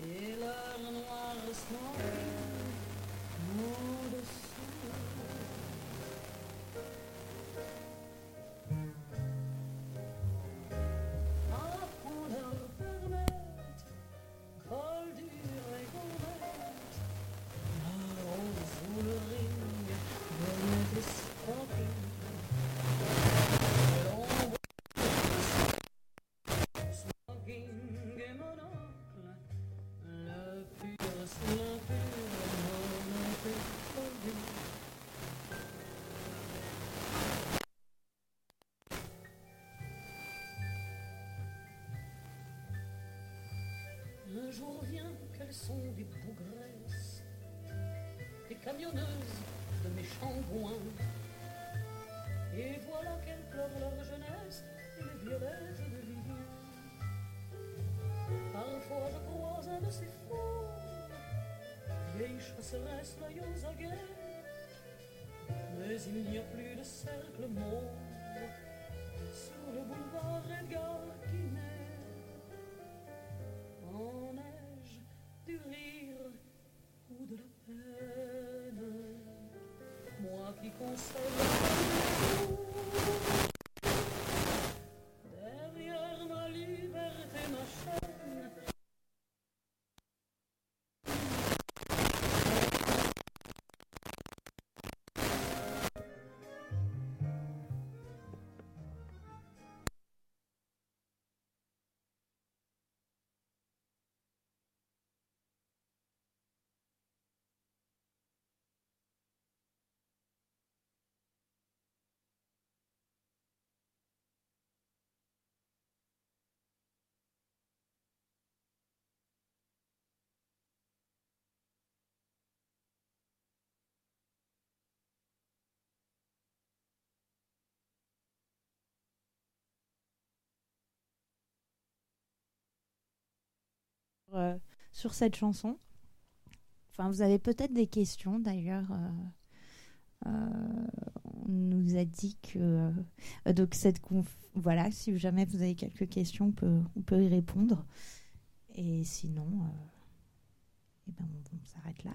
Et leur noir Un jour vient qu'elles sont des bougresses, des camionneuses de méchants goins. Et voilà qu'elles pleurent leur jeunesse et les violettes de Vivien. Parfois je crois un de ces fous, vieilles chasseresses l'œil aux aguets. Mais il n'y a plus de cercle mauve sur le boulevard Edgar moi sur cette chanson. Enfin, vous avez peut-être des questions d'ailleurs. euh, euh, on nous a dit que euh, voilà, si jamais vous avez quelques questions, on peut, y répondre. Et sinon, euh, eh ben, on s'arrête là.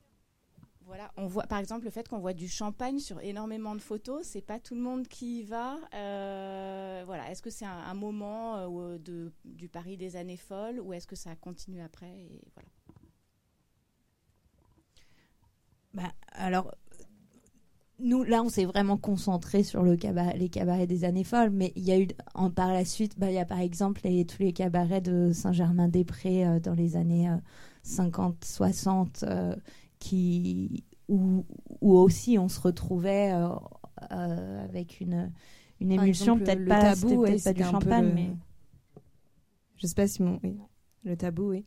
Voilà, on voit par exemple le fait qu'on voit du champagne sur énormément de photos, c'est pas tout le monde qui y va. Euh, voilà, est-ce que c'est un, moment euh, de, du Paris des années folles ou est-ce que ça continue après voilà. Bah, alors, nous, là, on s'est vraiment concentré sur les cabarets des années folles, mais il y a eu, en, par la suite, bah, il y a par exemple les, tous les cabarets de Saint-Germain-des-Prés euh, dans les années euh, 50, 60, euh, qui, où, où aussi on se retrouvait euh, euh, avec une, une émulsion, peut-être pas, tabou, ouais, pas du champagne, le- mais. Je sais pas si mon. Oui. Le tabou, oui.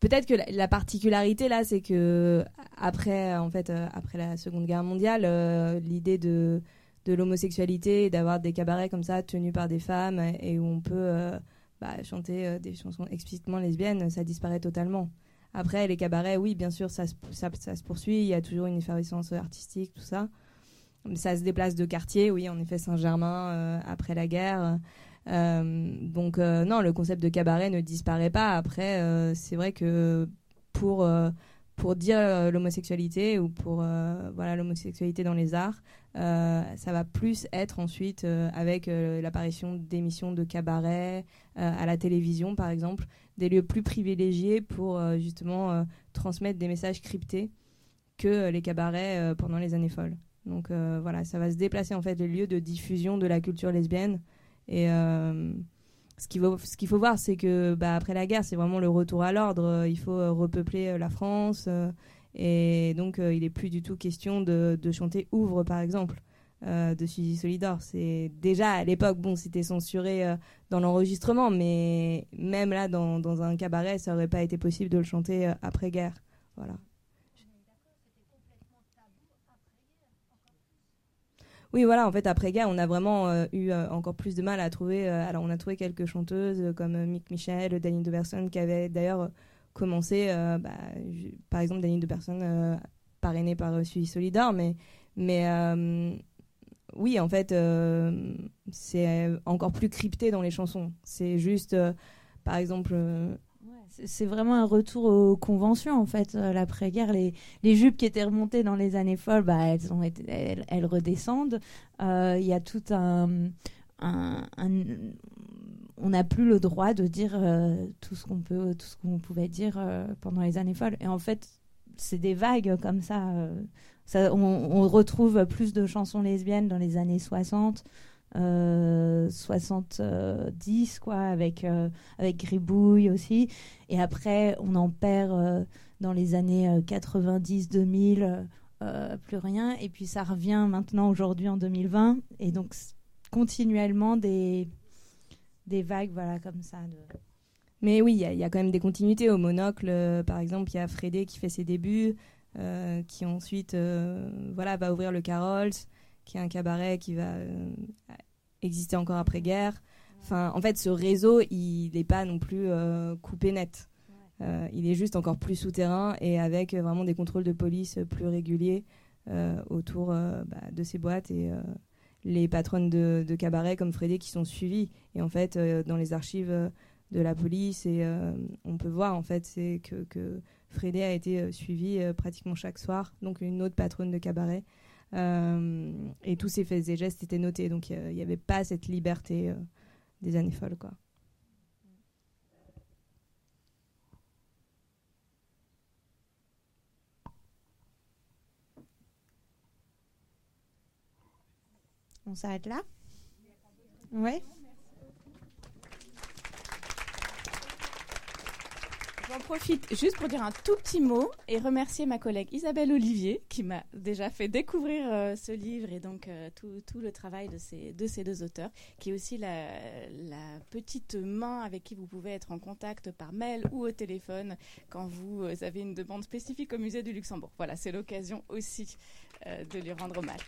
Peut-être que la, la particularité là, c'est que après, en fait, euh, après la Seconde Guerre mondiale, euh, l'idée de, de l'homosexualité et d'avoir des cabarets comme ça tenus par des femmes et où on peut bah, chanter des chansons explicitement lesbiennes, ça disparaît totalement. Après, les cabarets, oui, bien sûr, ça se, poursuit. Il y a toujours une effervescence artistique, tout ça. Ça se déplace de quartier, oui, en effet, Saint-Germain, euh, après la guerre. Euh, donc, euh, non, le concept de cabaret ne disparaît pas. Après, c'est vrai que pour, pour dire l'homosexualité ou pour voilà, l'homosexualité dans les arts, ça va plus être ensuite avec l'apparition d'émissions de cabaret à la télévision, par exemple, des lieux plus privilégiés pour euh, justement euh, transmettre des messages cryptés que euh, les cabarets pendant les années folles. Donc voilà, ça va se déplacer en fait les lieux de diffusion de la culture lesbienne. Et ce qu'il faut, ce qu'il faut voir, c'est que bah, après la guerre, c'est vraiment le retour à l'ordre. Il faut repeupler la France. et donc, il n'est plus du tout question de chanter Ouvre, par exemple, euh, de Suzy Solidor. C'est déjà à l'époque, bon, c'était censuré euh, dans l'enregistrement, mais même là, dans, dans un cabaret, ça aurait pas été possible de le chanter euh, après-guerre. Voilà. Oui, voilà, en fait, après-guerre, on a vraiment eu encore plus de mal à trouver. alors, on a trouvé quelques chanteuses comme Mick Michel, Danny de Personne, qui avaient d'ailleurs commencé, bah, par exemple, Danny de Personne, euh, parrainée par Suzy Solidar, mais, oui, en fait, euh, c'est encore plus crypté dans les chansons. C'est juste, euh, par exemple, euh, c'est- vraiment un retour aux conventions en fait. L'après-guerre, les, les jupes qui étaient remontées dans les années folles, bah, elles, elles, redescendent. Il y a tout un. un- on n'a plus le droit de dire tout ce qu'on peut, tout ce qu'on pouvait dire pendant les années folles. Et en fait, c'est des vagues comme ça. Euh, on, retrouve plus de chansons lesbiennes dans les années 60. euh, 70 quoi avec euh, avec Gribouille aussi et après on en perd euh, dans les années 90-2000 euh, plus rien et puis ça revient maintenant aujourd'hui en 2020 et donc continuellement des des vagues voilà comme ça. Mais oui, il y, y a quand même des continuités. Au Monocle, euh, par exemple, il y a Frédé qui fait ses débuts, euh, qui ensuite euh, voilà, va ouvrir le Carols, qui est un cabaret qui va euh, exister encore après-guerre. Enfin, en fait, ce réseau, il n'est pas non plus euh, coupé net. Euh, il est juste encore plus souterrain et avec euh, vraiment des contrôles de police euh, plus réguliers euh, autour euh, bah, de ces boîtes et euh, les patronnes de, de cabaret comme Frédé qui sont suivies. Et en fait, euh, dans les archives euh, de la police et euh, on peut voir en fait c'est que, que Frédé a été euh, suivie euh, pratiquement chaque soir, donc une autre patronne de cabaret. Euh, et tous ses faits et gestes étaient notés, donc il n'y avait pas cette liberté des années folles. Quoi. On s'arrête là? Ouais. J'en profite juste pour dire un tout petit mot et remercier ma collègue Isabelle Olivier qui m'a déjà fait découvrir euh, ce livre et donc euh, tout, tout le travail de ces, de ces deux auteurs, qui est aussi la, la petite main avec qui vous pouvez être en contact par mail ou au téléphone quand vous euh, avez une demande spécifique au musée du Luxembourg. Voilà, c'est l'occasion aussi de lui rendre hommage.